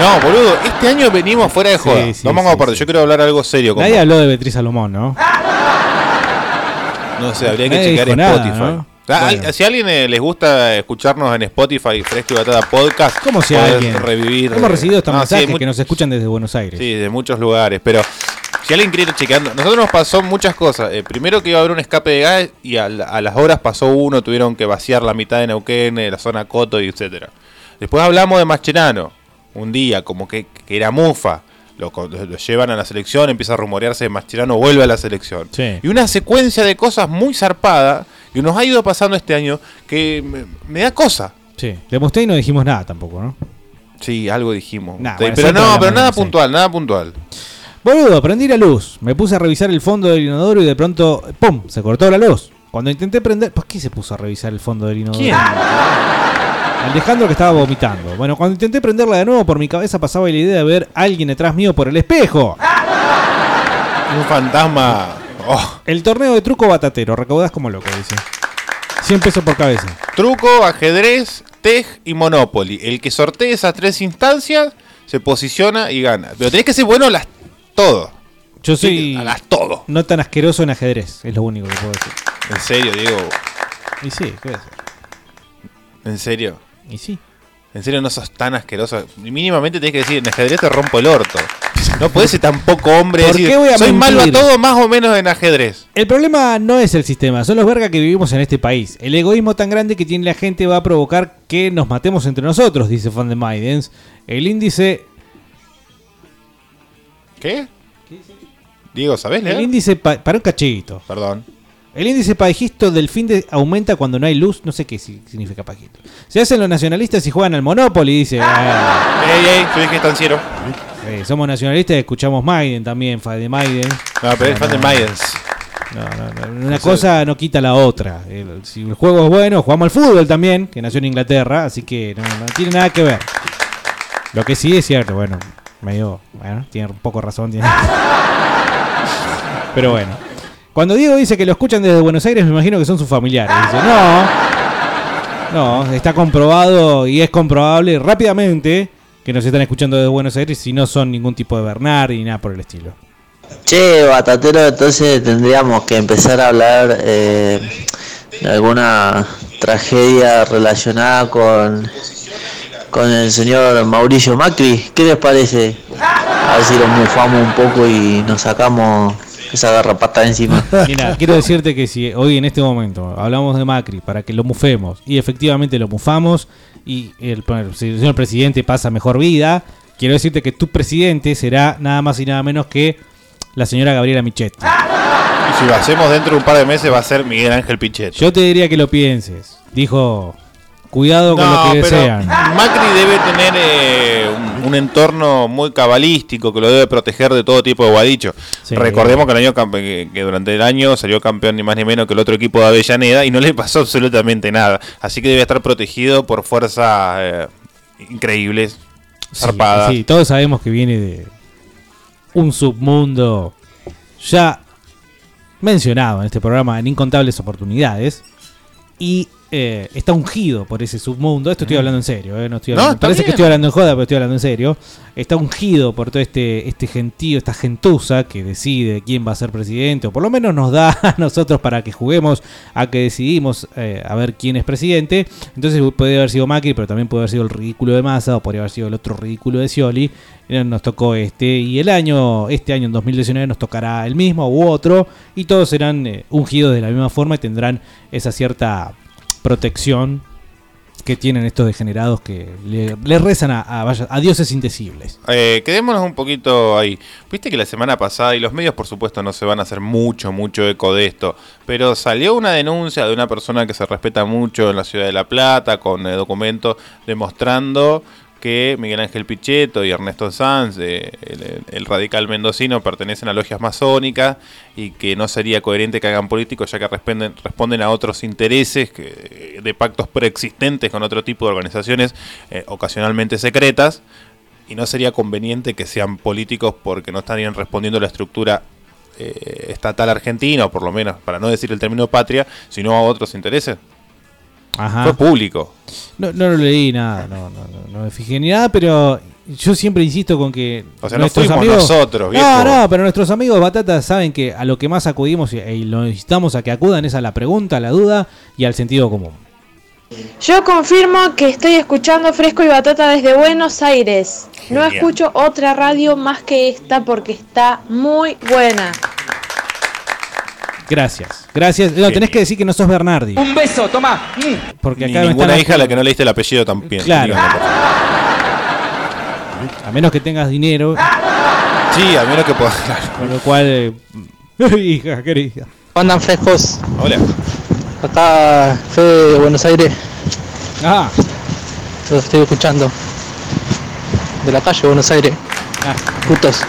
No, boludo, este año venimos fuera de joda. Sí, sí, no vamos aparte, yo quiero hablar algo serio con Nadie vos. habló de Beatriz Salomón, ¿no? No sé, habría que checar nada, Spotify. ¿no? Ah, al-. Si a alguien eh, les gusta escucharnos en Spotify, Fresco y Batata Podcast, ¿Cómo si alguien? revivir. Hemos recibido estos No, mensajes que nos escuchan desde Buenos Aires. Sí, de muchos lugares, pero si alguien quiere ir chequeando, nosotros nos pasó muchas cosas. Eh, primero que iba a haber un escape de gas y a, a las horas pasó uno, tuvieron que vaciar la mitad de Neuquén, eh, la zona Coto y etcétera. Después hablamos de Mascherano, un día como que, que era mufa. Lo, llevan a la selección, empieza a rumorearse de Mascherano, vuelve a la selección. Sí. Y una secuencia de cosas muy zarpada que nos ha ido pasando este año que me, me da cosa. Sí. De Mustaine no dijimos nada tampoco, ¿no? Sí, algo dijimos. Nah, bueno, pero no, pero nada puntual, nada puntual. Boludo, prendí la luz. Me puse a revisar el fondo del inodoro y de pronto, ¡pum! Se cortó la luz. Cuando intenté prender. ¿Por qué se puso a revisar el fondo del inodoro? ¿Quién? Alejandro que estaba vomitando. Bueno, cuando intenté prenderla de nuevo, por mi cabeza pasaba la idea de ver a alguien detrás mío por el espejo. Un fantasma. Oh. El torneo de truco batatero, recaudás como loco, dice. 100 pesos por cabeza. Truco, ajedrez, tej y Monopoly. El que sortee esas tres instancias se posiciona y gana. Pero tenés que ser bueno a las todo. Yo soy A las todo. no tan asqueroso en ajedrez, es lo único que puedo decir. En serio, Diego. Y sí, ¿qué voy a hacer? En serio. Y sí. En serio, no sos tan asqueroso. Mínimamente tenés que decir, en ajedrez te rompo el orto. No podés ser tan poco hombre ¿Por decir, qué voy a soy malo a todo más o menos en ajedrez. El problema no es el sistema, son los vergas que vivimos en este país. El egoísmo tan grande que tiene la gente va a provocar que nos matemos entre nosotros, dice Van de Maidens. El índice. ¿Qué? Diego, ¿sabés leer? El índice. pa- para un cachito. Perdón. El índice pajisto del fin de aumenta cuando no hay luz. No sé qué si- significa pajito. Se hacen los nacionalistas y juegan al Monopoly, dice. ah, Ey, ey, yo dije estanciero. eh, somos nacionalistas y escuchamos Maiden también, Van de Maiden. No, pero es fan de Mayens. No, no, no, Una cosa no quita la otra. El- si el juego es bueno, jugamos al fútbol también, que nació en Inglaterra, así que no, no tiene nada que ver. Lo que sí es cierto, bueno, medio, bueno, tiene un poco razón. Tiene. [laughs] Pero bueno. Cuando Diego dice que lo escuchan desde Buenos Aires, me imagino que son sus familiares. Dice, no, no, está comprobado y es comprobable rápidamente que nos están escuchando desde Buenos Aires si no son ningún tipo de Bernard ni nada por el estilo. Che, Batatero, entonces tendríamos que empezar a hablar eh, de alguna tragedia relacionada con, con el señor Mauricio Macri. ¿Qué les parece? A ver si lo mufamos un poco y nos sacamos esa garrapata de encima. [laughs] Mira, quiero decirte que si hoy en este momento hablamos de Macri para que lo mufemos y efectivamente lo mufamos y el, el señor presidente pasa mejor vida, quiero decirte que tu presidente será nada más y nada menos que la señora Gabriela Michetti. Y si lo hacemos dentro de un par de meses va a ser Miguel Ángel Pichet. Yo te diría que lo pienses. Dijo, cuidado con lo que desean. Macri debe tener eh, un, un entorno muy cabalístico que lo debe proteger de todo tipo de guadicho. Sí. Recordemos que, el año que durante el año salió campeón ni más ni menos que el otro equipo de Avellaneda y no le pasó absolutamente nada. Así que debe estar protegido por fuerzas eh, increíbles, Sí, zarpadas. sí, todos sabemos que viene de un submundo ya mencionado en este programa en incontables oportunidades. Y eh, está ungido por ese submundo. Esto estoy hablando en serio, eh, no estoy hablando- parece que estoy hablando en joda, pero estoy hablando en serio. Está ungido por todo este, este gentío, esta gentuza que decide quién va a ser presidente, o por lo menos nos da [laughs] a nosotros para que juguemos a que decidimos eh, a ver quién es presidente. Entonces puede haber sido Macri, pero también puede haber sido el ridículo de Massa, o podría haber sido el otro ridículo de Scioli. Nos tocó este, y el año, este año en 2019 nos tocará el mismo u otro, y todos serán ungidos de la misma forma y tendrán esa cierta protección que tienen estos degenerados que le, rezan a, a, vaya- a dioses indecibles. Eh, quedémonos un poquito ahí. Viste que la semana pasada, y los medios por supuesto no se van a hacer mucho, mucho eco de esto, pero salió una denuncia de una persona que se respeta mucho en la ciudad de La Plata, con eh, documentos demostrando que Miguel Ángel Pichetto y Ernesto Sanz, eh, el, radical mendocino, pertenecen a logias masónicas y que no sería coherente que hagan políticos ya que responden, responden a otros intereses que, de pactos preexistentes con otro tipo de organizaciones eh, ocasionalmente secretas y no sería conveniente que sean políticos porque no estarían respondiendo a la estructura eh, estatal argentina, o por lo menos, para no decir el término patria, sino a otros intereses. Ajá. Fue público. No, no lo leí nada, no, no, no, no me fijé ni nada, pero yo siempre insisto con que. O sea, no fuimos nosotros, viejo. No, no, pero nuestros amigos Batata saben que a lo que más acudimos y, y lo necesitamos a que acudan es a la pregunta, a la duda y al sentido común. Yo confirmo que estoy escuchando Fresco y Batata desde Buenos Aires. No escucho otra radio más que esta porque está muy buena. Gracias, gracias. No, tenés que decir que no sos Bernardi. Un beso, toma. Porque Ni acá me ninguna están hija a la que no leíste el apellido también. Claro. díganlo, por favor. A menos que tengas dinero. Sí, a menos que puedas. Con lo cual. eh, [laughs] hija querida. Andan frescos. Hola. Acá Fede de Buenos Aires. Ah. Los estoy escuchando. De la calle Buenos Aires. Ah. Putos.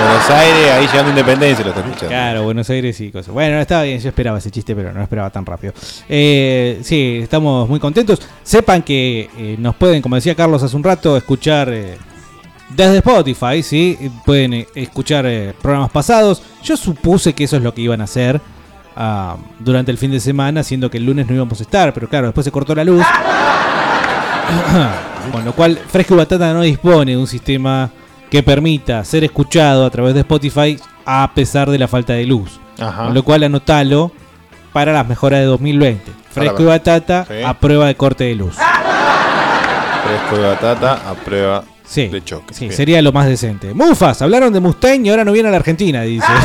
Buenos Aires, ahí llegando Independencia lo está escuchando. Claro, Buenos Aires y cosas. Bueno, estaba bien, yo esperaba ese chiste, pero no esperaba tan rápido. Eh, sí, estamos muy contentos. Sepan que eh, nos pueden, como decía Carlos hace un rato, escuchar eh, desde Spotify, ¿sí? Pueden escuchar programas pasados. Yo supuse que eso es lo que iban a hacer ah, durante el fin de semana, siendo que el lunes no íbamos a estar, pero claro, después se cortó la luz. [coughs] Con lo cual, Fresco y Batata no dispone de un sistema que permita ser escuchado a través de Spotify a pesar de la falta de luz. Ajá. Con lo cual, anotalo para las mejoras de 2020. Fresco y Batata Sí. a prueba de corte de luz. Fresco de batata a prueba Sí, de choque. sí, Bien. sería lo más decente. Mufas, hablaron de Mustaine y ahora no viene a la Argentina, dice. [laughs]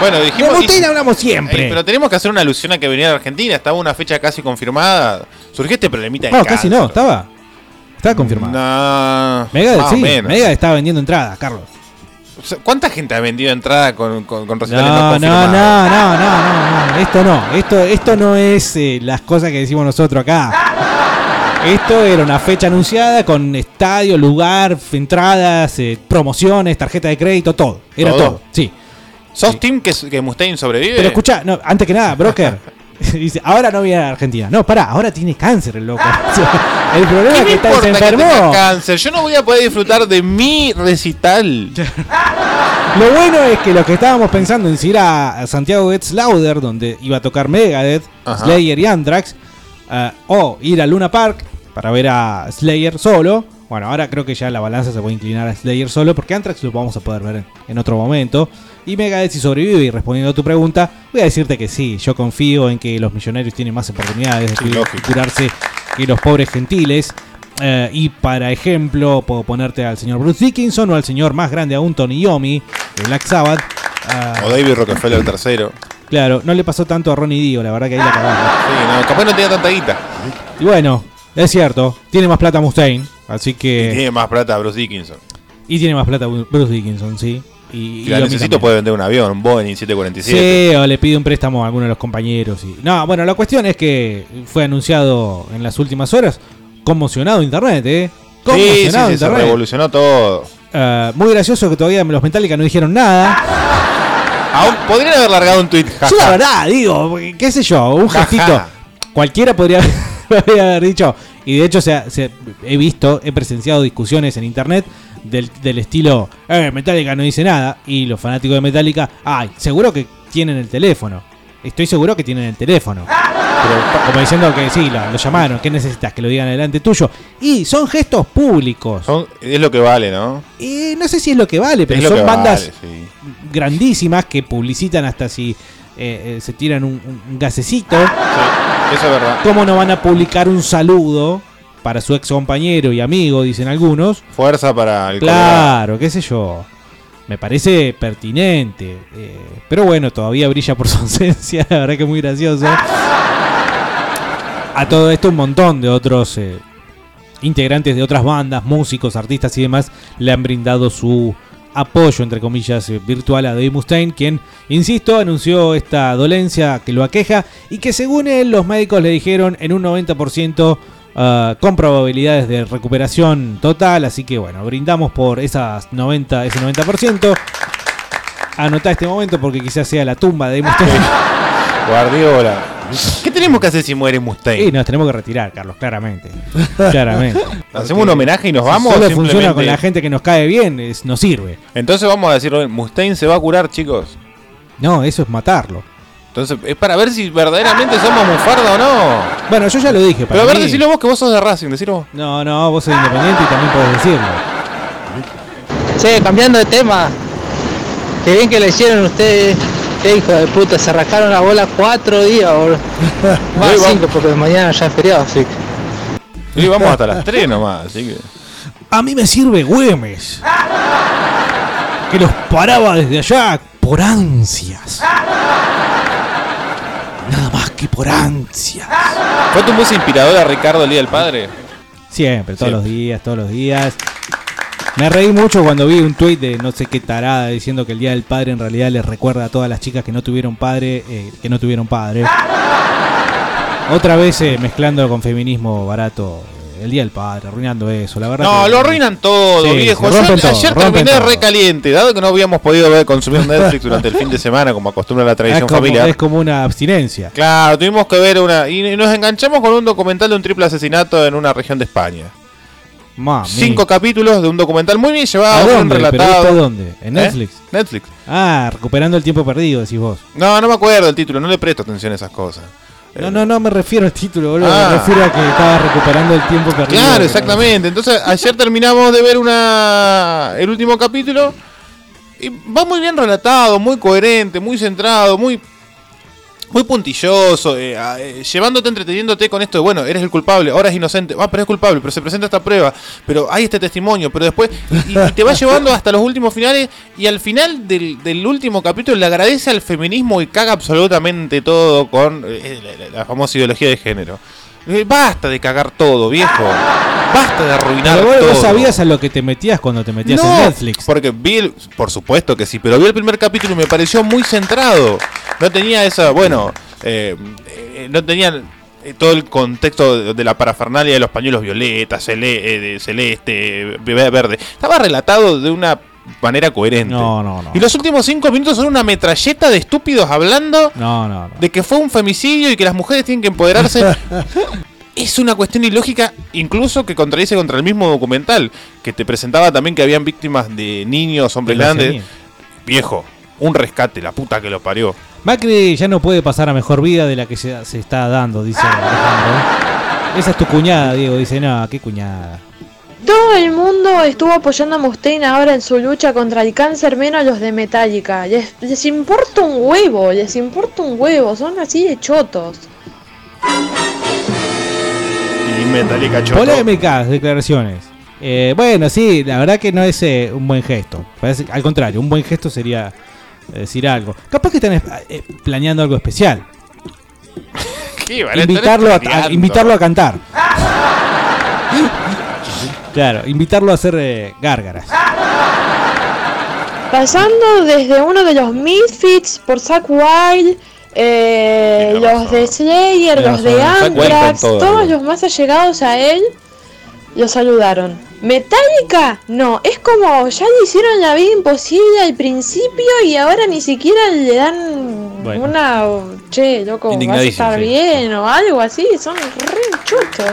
Bueno, De dijimos. Mustaine hablamos siempre. Eh, pero tenemos que hacer una alusión a que venía de Argentina. Estaba una fecha casi confirmada. Surgió este problemita de No, casi no, estaba. Estaba confirmado. Más o sí. Megadeth estaba vendiendo entradas, Carlos. ¿Cuánta gente ha vendido entrada con, con, con recitales no, no, no, confirmados? no, no, no, no, esto no, esto, esto no es eh, las cosas que decimos nosotros acá. Esto era una fecha anunciada con estadio, lugar, entradas, eh, promociones, tarjeta de crédito, todo. Era ¿Todo? todo, sí. ¿Sos team que, que Mustaine sobrevive? Pero escucha, no, antes que nada, Broker. [laughs] [laughs] dice, ahora no viene a Argentina. No, pará, ahora tiene cáncer el loco. [laughs] El problema ¿Qué es que está, se enfermó. cáncer? Yo no voy a poder disfrutar de mi recital. [laughs] Lo bueno es que lo que estábamos pensando en ir a Santiago Gets Lauder, donde iba a tocar Megadeth, Ajá. Slayer y Anthrax, eh, o ir a Luna Park para ver a Slayer solo. Bueno, ahora creo que ya la balanza se puede inclinar a Slayer solo, porque Anthrax lo vamos a poder ver en, en otro momento. Y Megadeth si sobrevive, y respondiendo a tu pregunta, voy a decirte que sí, yo confío en que los millonarios tienen más oportunidades de Sí, curarse que los pobres gentiles. Eh, y para ejemplo, puedo ponerte al señor Bruce Dickinson o al señor más grande aún, Tony Yomi, de Black Sabbath. Ah, O David Rockefeller tercero. claro, no le pasó tanto a Ronnie Dio, la verdad que ahí la cagaron. Sí, no, capaz no tenía tanta guita. Y bueno, es cierto, tiene más plata Mustaine, así Y que. tiene más plata Bruce Dickinson. Y tiene más plata Bruce Dickinson, sí. Y, Si y la necesito puede vender un avión, un Boeing 747. Sí, o le pide un préstamo a alguno de los compañeros. Y... No, bueno, la cuestión es que fue anunciado en las últimas horas. Conmocionado internet, ¿eh? Sí, sí, Conmocionado sí, se internet. revolucionó todo. Eh, muy gracioso que todavía los Metallica no dijeron nada. Aún podrían haber largado un tweet. Yo la verdad, digo, qué sé yo, un gestito. Cualquiera [laughs] podría haber dicho. Y de hecho se se- he visto, he presenciado discusiones en internet del, del estilo, eh, Metallica no dice nada. Y los fanáticos de Metallica, ay, seguro que tienen el teléfono. Estoy seguro que tienen el teléfono. Pero como diciendo que sí, lo, lo llamaron, ¿qué necesitas? Que lo digan delante tuyo. Y son gestos públicos. Son- es lo que vale, ¿no? Y no sé si es lo que vale, pero son bandas vale, sí. grandísimas que publicitan hasta si eh, eh, se tiran un, un- gasecito. Eso es verdad. ¿Cómo no van a publicar un saludo para su ex compañero y amigo, dicen algunos? Fuerza para el Claro, qué sé yo. Me parece pertinente. eh, pero bueno, todavía brilla por su [laughs] ausencia. La verdad que es muy gracioso. A todo esto un montón de otros eh, integrantes de otras bandas, músicos, artistas y demás le han brindado su apoyo, entre comillas, eh, virtual a Dave Mustaine, quien, insisto, anunció esta dolencia que lo aqueja y que según él los médicos le dijeron en un 90% ah, con probabilidades de recuperación total, así que bueno, brindamos por esas 90, ese 90%. Anotá este momento porque quizás sea la tumba de Mustaine. [laughs] Guardiola. ¿Qué tenemos que hacer si muere Mustaine? Y nos tenemos que retirar, Carlos, claramente. claramente. [laughs] ¿Hacemos un homenaje y nos vamos? Solo funciona con la gente que nos cae bien, es, nos sirve. Entonces vamos a decir, Mustaine se va a curar, chicos. No, eso es matarlo. Entonces, es para ver si verdaderamente somos mufarda o no. Bueno, yo ya lo dije. Pero a ver, mí- decilo vos que vos sos de Racing, decilo vos. No, no, vos sos independiente y también podés decirlo. Che, cambiando de tema. Qué bien que le hicieron ustedes. Qué hijo de puta, se rascaron la bola cuatro días, boludo. [laughs] Más cinco, porque mañana ya es feriado, así que. Y vamos hasta las 3 nomás, así que. A mí me sirve Güemes. Que los paraba desde allá por ansias. Por ansias. ¿Fue tu música inspiradora, Ricardo, el Día del Padre? Siempre, todos Siempre. los días, todos los días. Me reí mucho cuando vi un tuit de no sé qué tarada diciendo que el Día del Padre en realidad les recuerda a todas las chicas que no tuvieron padre, eh, que no tuvieron padre. Otra vez eh, mezclándolo con feminismo barato. El Día del Padre, arruinando eso, la verdad. No, que- lo arruinan todo, Sí, viejo. Yo todo, ayer terminé todo. re caliente, dado que no habíamos podido ver consumir Netflix durante el fin de semana, como acostumbra la es tradición como, familiar. es como una abstinencia. Claro, tuvimos que ver una. Y nos enganchamos con un documental de un triple asesinato en una región de España. Mami. Cinco capítulos de un documental muy bien ¿A llevado, bien dónde? ¿Pero relatado. dónde? ¿En ¿Eh? Netflix? Netflix. Ah, recuperando el tiempo perdido, decís vos. No, no me acuerdo el título, no le presto atención a esas cosas. No, no, no me refiero al título, boludo. Ah. Me refiero a que estaba recuperando el tiempo perdido. Claro, exactamente. Entonces, ayer terminamos de ver una el último capítulo y va muy bien relatado, muy coherente, muy centrado, muy muy puntilloso, eh, a- eh, llevándote, entreteniéndote con esto de, bueno, eres el culpable, ahora es inocente, ah, pero es culpable, pero se presenta esta prueba, pero hay este testimonio, pero después, y, te va [laughs] llevando hasta los últimos finales, y al final del, del último capítulo le agradece al feminismo y caga absolutamente todo con eh, la- la famosa ideología de género. Eh, basta de cagar todo, viejo. Basta de arruinar Pero vos, todo. vos sabías a lo que te metías cuando te metías No, en Netflix. Porque vi, el- por supuesto que sí, pero vi el primer capítulo y me pareció muy centrado. No tenía esa, bueno, eh, eh, no tenía eh, todo el contexto de, la parafernalia de los pañuelos violetas, cele- de celeste, ve- verde. Estaba relatado de una manera coherente. No, no, no. Y los últimos cinco minutos son una metralleta de estúpidos hablando No, no, no. de que fue un femicidio y que las mujeres tienen que empoderarse. [laughs] es una cuestión ilógica, incluso que contradice contra el mismo documental, que te presentaba también que habían víctimas de niños, hombres De grandes. Viejo, un rescate, la puta que lo parió. Macri ya no puede pasar a mejor vida de la que se, se está dando, dice Alejandro. Esa es tu cuñada, Diego. Dice, no, qué cuñada. Todo el mundo estuvo apoyando a Mustaine ahora en su lucha contra el cáncer, menos los de Metallica. Les, les importa un huevo, les importa un huevo, son así de chotos. Y Metallica choto. Polémicas declaraciones. Eh, bueno, sí, la verdad que no es eh, un buen gesto. Parece- al contrario, un buen gesto sería eh, decir algo. Capaz que están eh, planeando algo especial. [laughs] ¿Qué van a estar Invitarlo a, a- invitarlo a cantar. [laughs] Claro, invitarlo a hacer eh, gárgaras. Pasando desde uno de los Misfits por Zack Wild, eh, los de Slayer, los de Anthrax, todos los más allegados a él, lo saludaron. Metallica, no, es como ya le hicieron la vida imposible al principio y ahora ni siquiera le dan Bueno. una, che, loco, vas a estar sí. bien o algo así, son re chutos.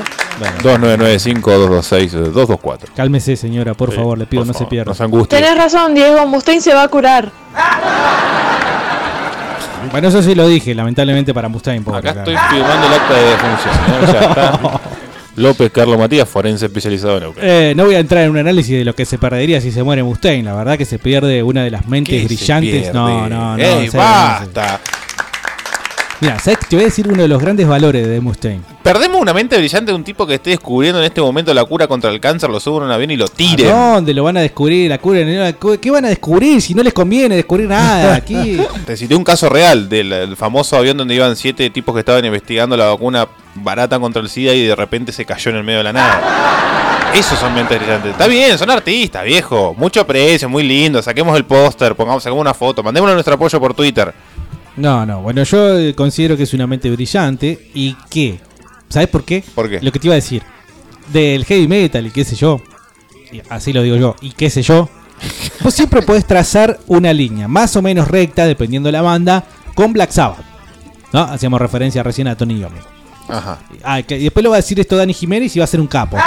2995-226-224. Cálmese, señora, por favor, le pido, no se pierda. No se angustie. Tenés razón, Diego, Mustaine se va a curar. [laughs] Bueno, eso sí lo dije, lamentablemente para Mustaine. Acá claro. estoy firmando el acta de defunción. ¿no? Ya está. [laughs] López Carlos Matías, forense especializado en Neuquén. Eh, no voy a entrar en un análisis de lo que se perdería si se muere Mustaine. La verdad que se pierde una de las mentes ¿Qué se brillantes. No, no, no. ¡Ey, basta! Mira, ¿sabes? Te voy a decir uno de los grandes valores de Mustaine. Perdemos una mente brillante de un tipo que esté descubriendo en este momento la cura contra el cáncer, lo suben a un avión y lo tiren. ¿A dónde lo van a descubrir? La cura, ¿Qué van a descubrir si no les conviene descubrir nada? Aquí. [laughs] Te cité un caso real del el famoso avión donde iban siete tipos que estaban investigando la vacuna barata contra el SIDA y de repente se cayó en el medio de la nada. Esos son mentes brillantes. Está bien, son artistas, viejo. Mucho aprecio, muy lindo. Saquemos el póster, pongamos, saquemos una foto, mandémonos nuestro apoyo por Twitter. No, no. Bueno, yo eh, considero que es una mente brillante y que. ¿Sabes por qué? ¿Por qué? Lo que te iba a decir. Del heavy metal y qué sé yo. así lo digo yo. Y qué sé yo. [laughs] Vos siempre podés trazar una línea más o menos recta, dependiendo de la banda, con Black Sabbath. ¿No? Hacíamos referencia recién a Tony Iommi. Ajá. Ah, que- y después lo va a decir esto Dani Jiménez y va a ser un capo.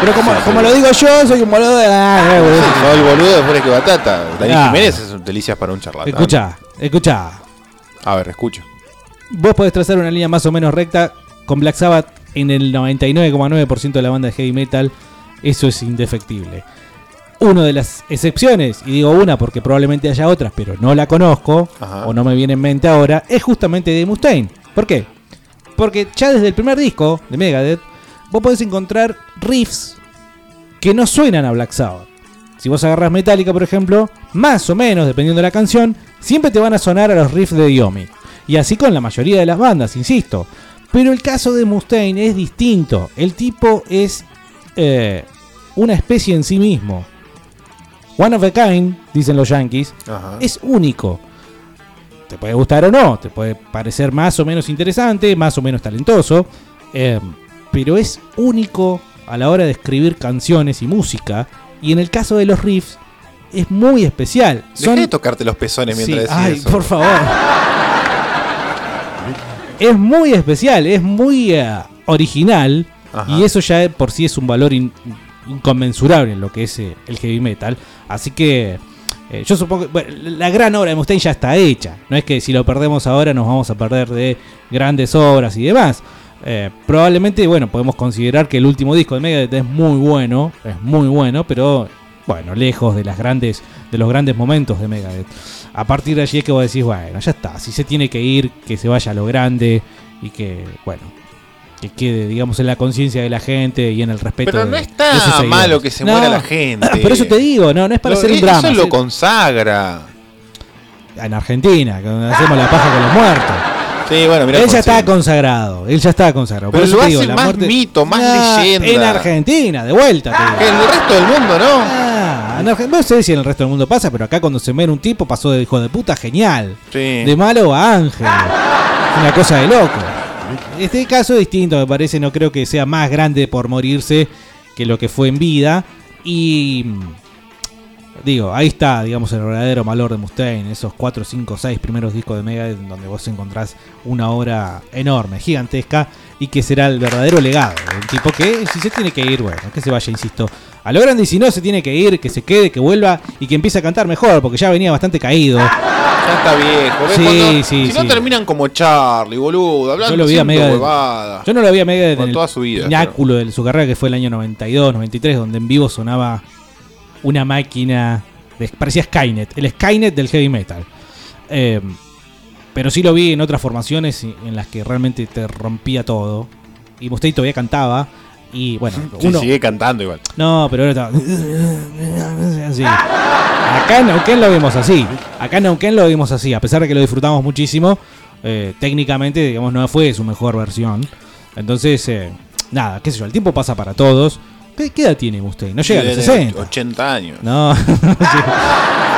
Pero como, como lo digo yo, soy un boludo de. Ah, boludo. No, el boludo de Fuera que Batata. Dani Ah. Jiménez es un delicias para un charlatán. Escucha, escucha. A ver, escucho. Vos podés trazar una línea más o menos recta con Black Sabbath en el 99,9% de la banda de heavy metal. Eso es indefectible. Una de las excepciones, y digo una porque probablemente haya otras, pero no la conozco Ajá. o no me viene en mente ahora, es justamente de Mustaine. ¿Por qué? Porque ya desde el primer disco de Megadeth, vos podés encontrar riffs que no suenan a Black Sabbath. Si vos agarras Metallica, por ejemplo, más o menos, dependiendo de la canción, siempre te van a sonar a los riffs de Diomi. Y así con la mayoría de las bandas, insisto. Pero el caso de Mustaine es distinto. El tipo es eh, una especie en sí mismo. One of a kind, dicen los yankees, Ajá. es único. Te puede gustar o no, te puede parecer más o menos interesante, más o menos talentoso, eh, pero es único a la hora de escribir canciones y música. Y en el caso de los riffs, es muy especial. Dejá de tocarte los pezones mientras Sí, decís ay, eso. por favor. Es muy especial, es muy eh, original. Ajá. Y eso ya por sí es un valor in- inconmensurable en lo que es eh, el heavy metal. Así que eh, yo supongo que bueno, la gran obra de Mustaine ya está hecha. No es que si lo perdemos ahora nos vamos a perder de grandes obras y demás. Eh, probablemente, bueno, podemos considerar que el último disco de Megadeth es muy bueno, es muy bueno, pero bueno, lejos de las grandes, de los grandes momentos de Megadeth. A partir de allí es que vos decís, bueno, ya está, si se tiene que ir, que se vaya a lo grande y que, bueno, que quede, digamos, en la conciencia de la gente y en el respeto. Pero no de está malo que se No, muera la gente. Por eso te digo, no, no es para Lo- hacer un eso drama. lo sí. consagra. En Argentina, cuando hacemos la paja con los muertos. Sí, bueno, mira. él ya está consagrado, él ya está consagrado. Pero Por lo digo, hace la más muerte- mito, más Ah, leyenda. En Argentina, de vuelta. te digo. Que en el resto del mundo, ¿no? Ah, en no sé si en el resto del mundo pasa, pero acá cuando se muere un tipo pasó de hijo de puta genial. Sí. De malo a ángel. Una cosa de loco. Este caso es distinto, me parece, no creo que sea más grande por morirse que lo que fue en vida. Y digo, ahí está, digamos, el verdadero valor de Mustaine, esos 4, 5, 6 primeros discos de Megadeth donde vos encontrás una obra enorme, gigantesca, y que será el verdadero legado. Un tipo que, si se tiene que ir, bueno, que se vaya, insisto, a lo grande, y si no se tiene que ir, que se quede, que vuelva y que empiece a cantar mejor, porque ya venía bastante caído. Ya está viejo. ¿ves? Sí, Cuando- sí, si no terminan como Charlie, boludo. Hablando Yo lo vi a Megadeth. huevada. Yo no lo vi a Megadeth en toda su vida, pináculo de su carrera, que fue el año 92, 93, donde en vivo sonaba una máquina. De, parecía Skynet, el Skynet del heavy metal. Eh, pero sí lo vi en otras formaciones en las que realmente te rompía todo. Y Mustaine todavía cantaba. Y bueno, Sí, uno. sigue cantando igual. No, pero ahora estaba. Así. Acá en Neuquén lo vimos así. Acá en Neuquén lo vimos así. A pesar de que lo disfrutamos muchísimo, eh, técnicamente, digamos, no fue su mejor versión. Entonces, eh, nada, qué sé yo, el tiempo pasa para todos. ¿Qué, qué edad tiene usted? No llega a los Tiene 60. 80 años. No, [laughs]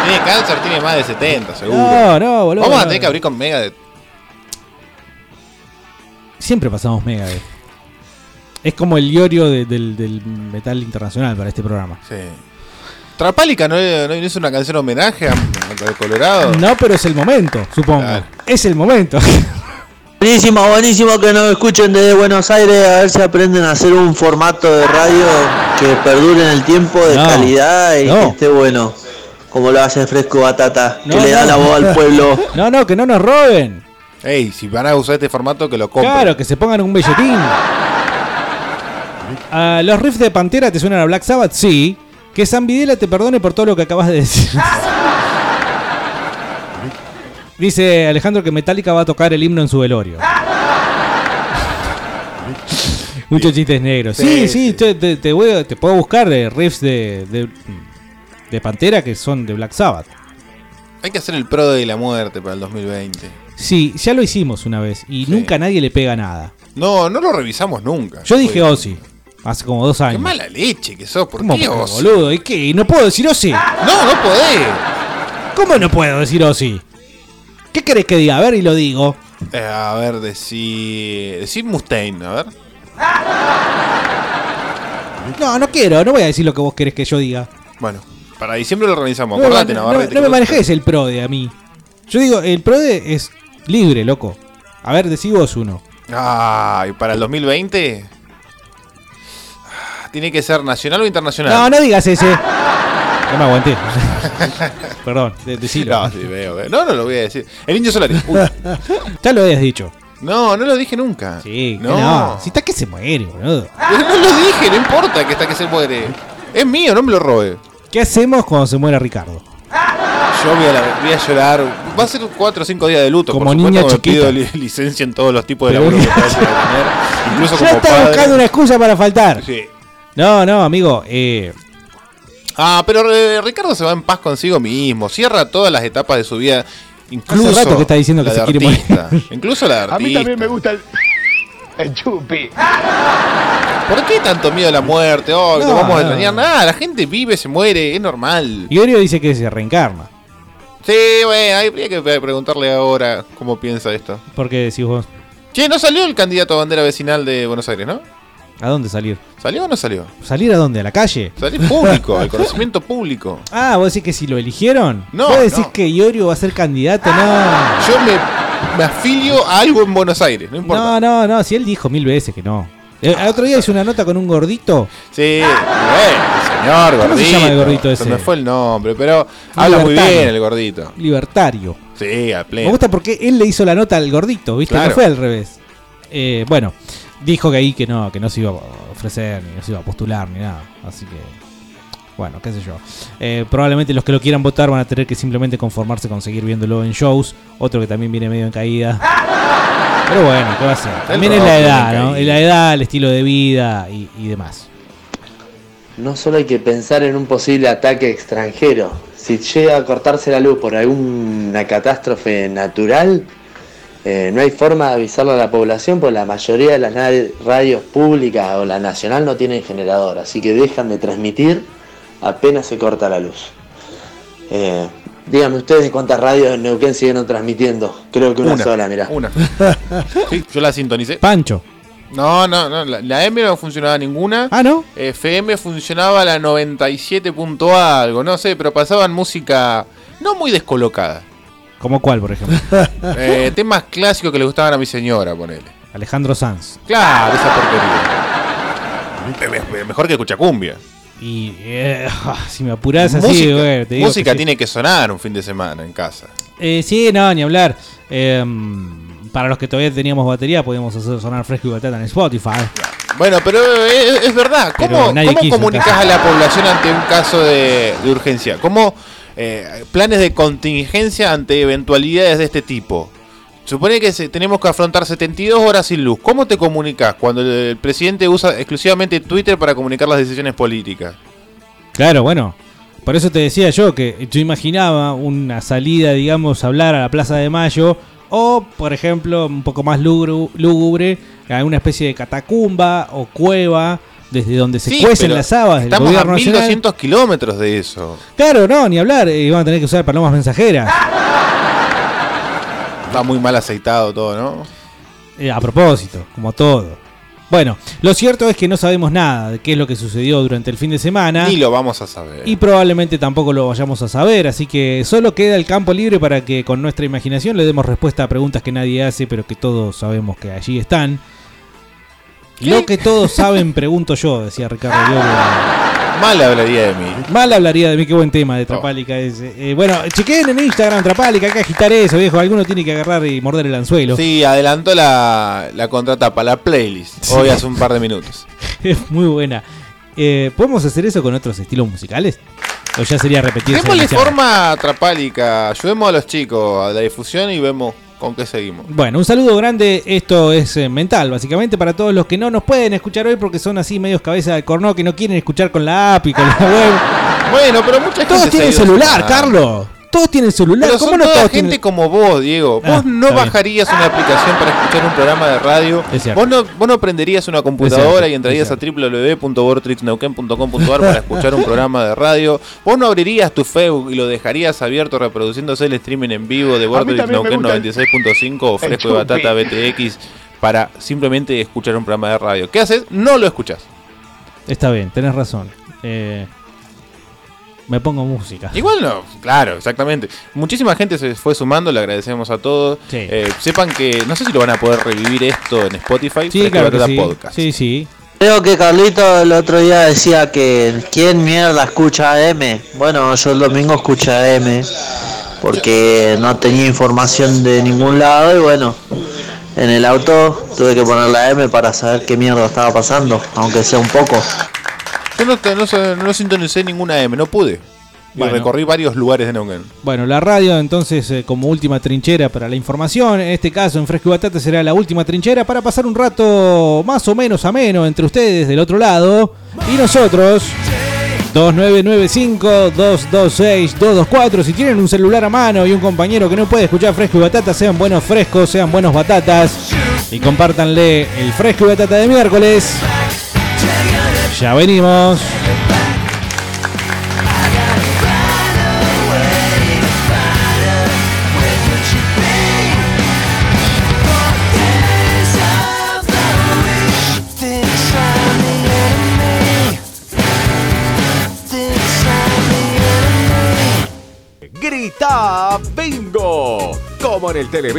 Tiene cáncer, tiene más de 70, seguro. No, no, boludo, Vamos a tener que abrir con Megadeth. siempre pasamos Megadeth. Es como el iorio de- del, del metal internacional para este programa. Sí. Trapálica no, no hizo una canción homenaje a, a Colorado. No, pero es el momento, supongo. Es el momento. [laughs] Buenísimo, buenísimo que nos escuchen desde Buenos Aires, a ver si aprenden a hacer un formato de radio que perdure en el tiempo de No, calidad y no. que esté bueno. como lo hace Fresco Batata, No, que le da no. la voz al pueblo. [laughs] No, no, que no nos roben. Ey, si van a usar este formato, que lo compren. Claro, que se pongan un belletín. [laughs] Ah, ¿Los riffs de Pantera te suenan a Black Sabbath? Sí. Que San Videla te perdone por todo lo que acabas de decir. [laughs] Dice Alejandro que Metallica va a tocar el himno en su velorio. Muchos chistes negros. Sí, Sí, Te, te- te voy a- te puedo buscar eh, riffs de, de, de Pantera que son de Black Sabbath. Hay que hacer el pro de la muerte para el 2020. Sí, ya lo hicimos una vez y nunca nadie le pega nada. No, no lo revisamos nunca. Yo dije Ozzy, hace como dos Qué años. mala leche que sos, ¿por ¿Cómo qué Ozzy? boludo? ¿Y qué? ¿Y no puedo decir Ozzy? No, no podés. ¿Cómo no puedo decir Ozzy? ¿Qué querés que diga? A ver y lo digo. Eh, a ver, decí. Decí Mustaine, a ver. No, no quiero, no voy a decir lo que vos querés que yo diga. Bueno, para diciembre lo organizamos. No, Acordate, no- Navarrete. no me manejes el PRODE a mí. Yo digo, el PRODE es libre, loco. A ver, decí vos uno. Ay, para el 2020. ah, Tiene que ser nacional o internacional. No, no digas ese. No me aguanté. [laughs] Perdón, de- decilo. No, sí, veo, veo. No, no lo voy a decir. El Indio Solari. Uy. [laughs] Ya lo habías dicho. No, no lo dije nunca. Sí, no. no. Si está que se muere, boludo. No lo dije, no importa que está que se muere. Es mío, no me lo robe. ¿Qué hacemos cuando se muera Ricardo? Yo voy a, la- voy a llorar. Va a ser 4 o 5 días de luto. Como por supuesto, niña me chiquita. pido li- licencia en todos los tipos de Pero- laburo que a tener. Incluso Ya como está padre. buscando una excusa para faltar. Sí. No, no, amigo. Eh, Ah, pero eh, Ricardo se va en paz consigo mismo. Cierra todas las etapas de su vida. Incluso Hace rato que está diciendo la que se de quiere morir. artista. Incluso la de artista. A mí también me gusta el, el chupi. ¿Por qué tanto miedo a la muerte? Oh, no, No, vamos a no. extrañar nada. La gente vive, se muere, es normal. Iorio dice que se reencarna. Sí, bueno, habría que preguntarle ahora cómo piensa esto. ¿Por qué decís vos? Che, no salió el candidato a bandera vecinal de Buenos Aires, ¿no? ¿A dónde salir? ¿Salió o no salió? ¿Salir a dónde? ¿A la calle? Salir público, al conocimiento público. [laughs] Ah, vos decís que si lo eligieron. No, Vos decís no. que Iorio va a ser candidato, no. Yo me, me afilio a algo en Buenos Aires, no importa. No, no, no, si él dijo mil veces que no. El el otro día hizo una nota con un gordito. Sí, bueno, señor ¿Cómo gordito. se llama el gordito ese? Se me fue el nombre, pero habla muy bien el gordito. Libertario. Sí, a Me pleno. gusta porque él le hizo la nota al gordito, ¿viste? Claro. No fue al revés. Eh, bueno, dijo que ahí que no, que no se iba a ofrecer, ni no se iba a postular, ni nada. Así que, bueno, qué sé yo. Eh, probablemente los que lo quieran votar van a tener que simplemente conformarse con seguir viéndolo en shows. Otro que también viene medio en caída. Pero bueno, ¿qué va a ser? También es la edad, ¿no? Es la edad, el estilo de vida y, y demás. No solo hay que pensar en un posible ataque extranjero. Si llega a cortarse la luz por alguna catástrofe natural, eh, no hay forma de avisarle a la población, porque la mayoría de las radios públicas o la nacional no tienen generador, así que dejan de transmitir apenas se corta la luz. Eh, díganme ustedes cuántas radios en Neuquén siguen transmitiendo. Creo que una, sola, mirá. Una. [laughs] Sí, yo la sintonicé. Pancho. No, no, no. La, la M no funcionaba ninguna. Ah, ¿no? FM funcionaba la 97 punto algo, no sé, pero pasaban música no muy descolocada. ¿Como cuál, por ejemplo? [laughs] Eh, temas clásicos que le gustaban a mi señora, ponele. Alejandro Sanz. Claro, esa porquería. Me- me- Mejor que escucha cumbia. Y eh, si me apurás así, música bueno, te digo música que sí. tiene que sonar un fin de semana en casa. Eh, sí, no, ni hablar. Eh, para los que todavía teníamos batería, podemos hacer sonar fresco y batata en Spotify. Bueno, pero es, es verdad. ¿Cómo, cómo comunicas a la población ante un caso de, de urgencia? ¿Cómo eh, planes de contingencia ante eventualidades de este tipo? Supone que tenemos que afrontar 72 horas sin luz. ¿Cómo te comunicas cuando el, presidente usa exclusivamente Twitter para comunicar las decisiones políticas? Claro, bueno. Por eso te decía yo que yo imaginaba una salida, digamos, a hablar a la Plaza de Mayo. O, por ejemplo, un poco más lúgubre, alguna especie de catacumba o cueva desde donde se Sí, cuecen las habas del Estamos a gobierno nacional. 1200 kilómetros de eso. Claro, no, ni hablar. eh, Iban a tener que usar palomas mensajeras. [laughs] Está muy mal aceitado todo, ¿no? Eh, a propósito, como todo. Bueno, lo cierto es que no sabemos nada de qué es lo que sucedió durante el fin de semana. Ni lo vamos a saber. Y probablemente tampoco lo vayamos a saber, así que solo queda el campo libre para que con nuestra imaginación le demos respuesta a preguntas que nadie hace, pero que todos sabemos que allí están. Lo que todos saben, pregunto yo, decía Ricardo Iorio. Mal hablaría de mí. Mal hablaría de mí, qué buen tema de Trapálica ese. Eh, bueno, chequeen en Instagram Trapálica, hay que agitar eso, viejo. Alguno tiene que agarrar y morder el anzuelo. Sí, adelantó la, la contratapa, la playlist. Hoy hace un par de minutos. [laughs] Es muy buena. Eh, ¿Podemos hacer eso con otros estilos musicales? ¿O ya sería repetir? Démosle forma trapálica, ayudemos a los chicos a la difusión y vemos con qué seguimos. Bueno, un saludo grande. Esto es eh, mental, básicamente, para todos los que no nos pueden escuchar hoy porque son así medios cabeza de corno que no quieren escuchar con la app y con la web. Bueno, pero mucha gente Todos tienen celular. Carlos. Todos tienen celular. Pero ¿Cómo son no toda todos gente tienen- como vos, Diego. Ah, Vos no bien. bajarías una aplicación para escuchar un programa de radio. Vos no, vos no prenderías una computadora cierto, y entrarías a www.vortrixneuquén.com.ar para escuchar un [laughs] programa de radio. Vos no abrirías tu Facebook y lo dejarías abierto reproduciéndose el streaming en vivo de me Neuquén gusta 96.5 o Fresco de Batata BTX para simplemente escuchar un programa de radio. ¿Qué haces? No lo escuchas. Está bien, tenés razón. Eh, me pongo música. Igual no, claro, exactamente. Muchísima gente se fue sumando, le agradecemos a todos. Sí. Eh, sepan que no sé si lo van a poder revivir esto en Spotify. Sí, claro que sí. Podcast. Sí, sí. Creo que Carlito el otro día decía que ¿quién mierda escucha AM? Bueno, yo el domingo escuché AM porque no tenía información de ningún lado y bueno, en el auto tuve que poner la AM para saber qué mierda estaba pasando, aunque sea un poco. Yo no, no, no sintonicé ninguna M, no pude. Y recorrí varios lugares de Neuquén. Bueno, la radio entonces eh, como última trinchera para la información, en este caso en Fresco y Batata será la última trinchera para pasar un rato más o menos ameno entre ustedes del otro lado y nosotros. 2995-226-224 Si tienen un celular a mano y un compañero que no puede escuchar Fresco y Batata, sean buenos frescos, sean buenos batatas y compártanle el Fresco y Batata de miércoles. Ya venimos. Grita bingo, como en el Telebingo.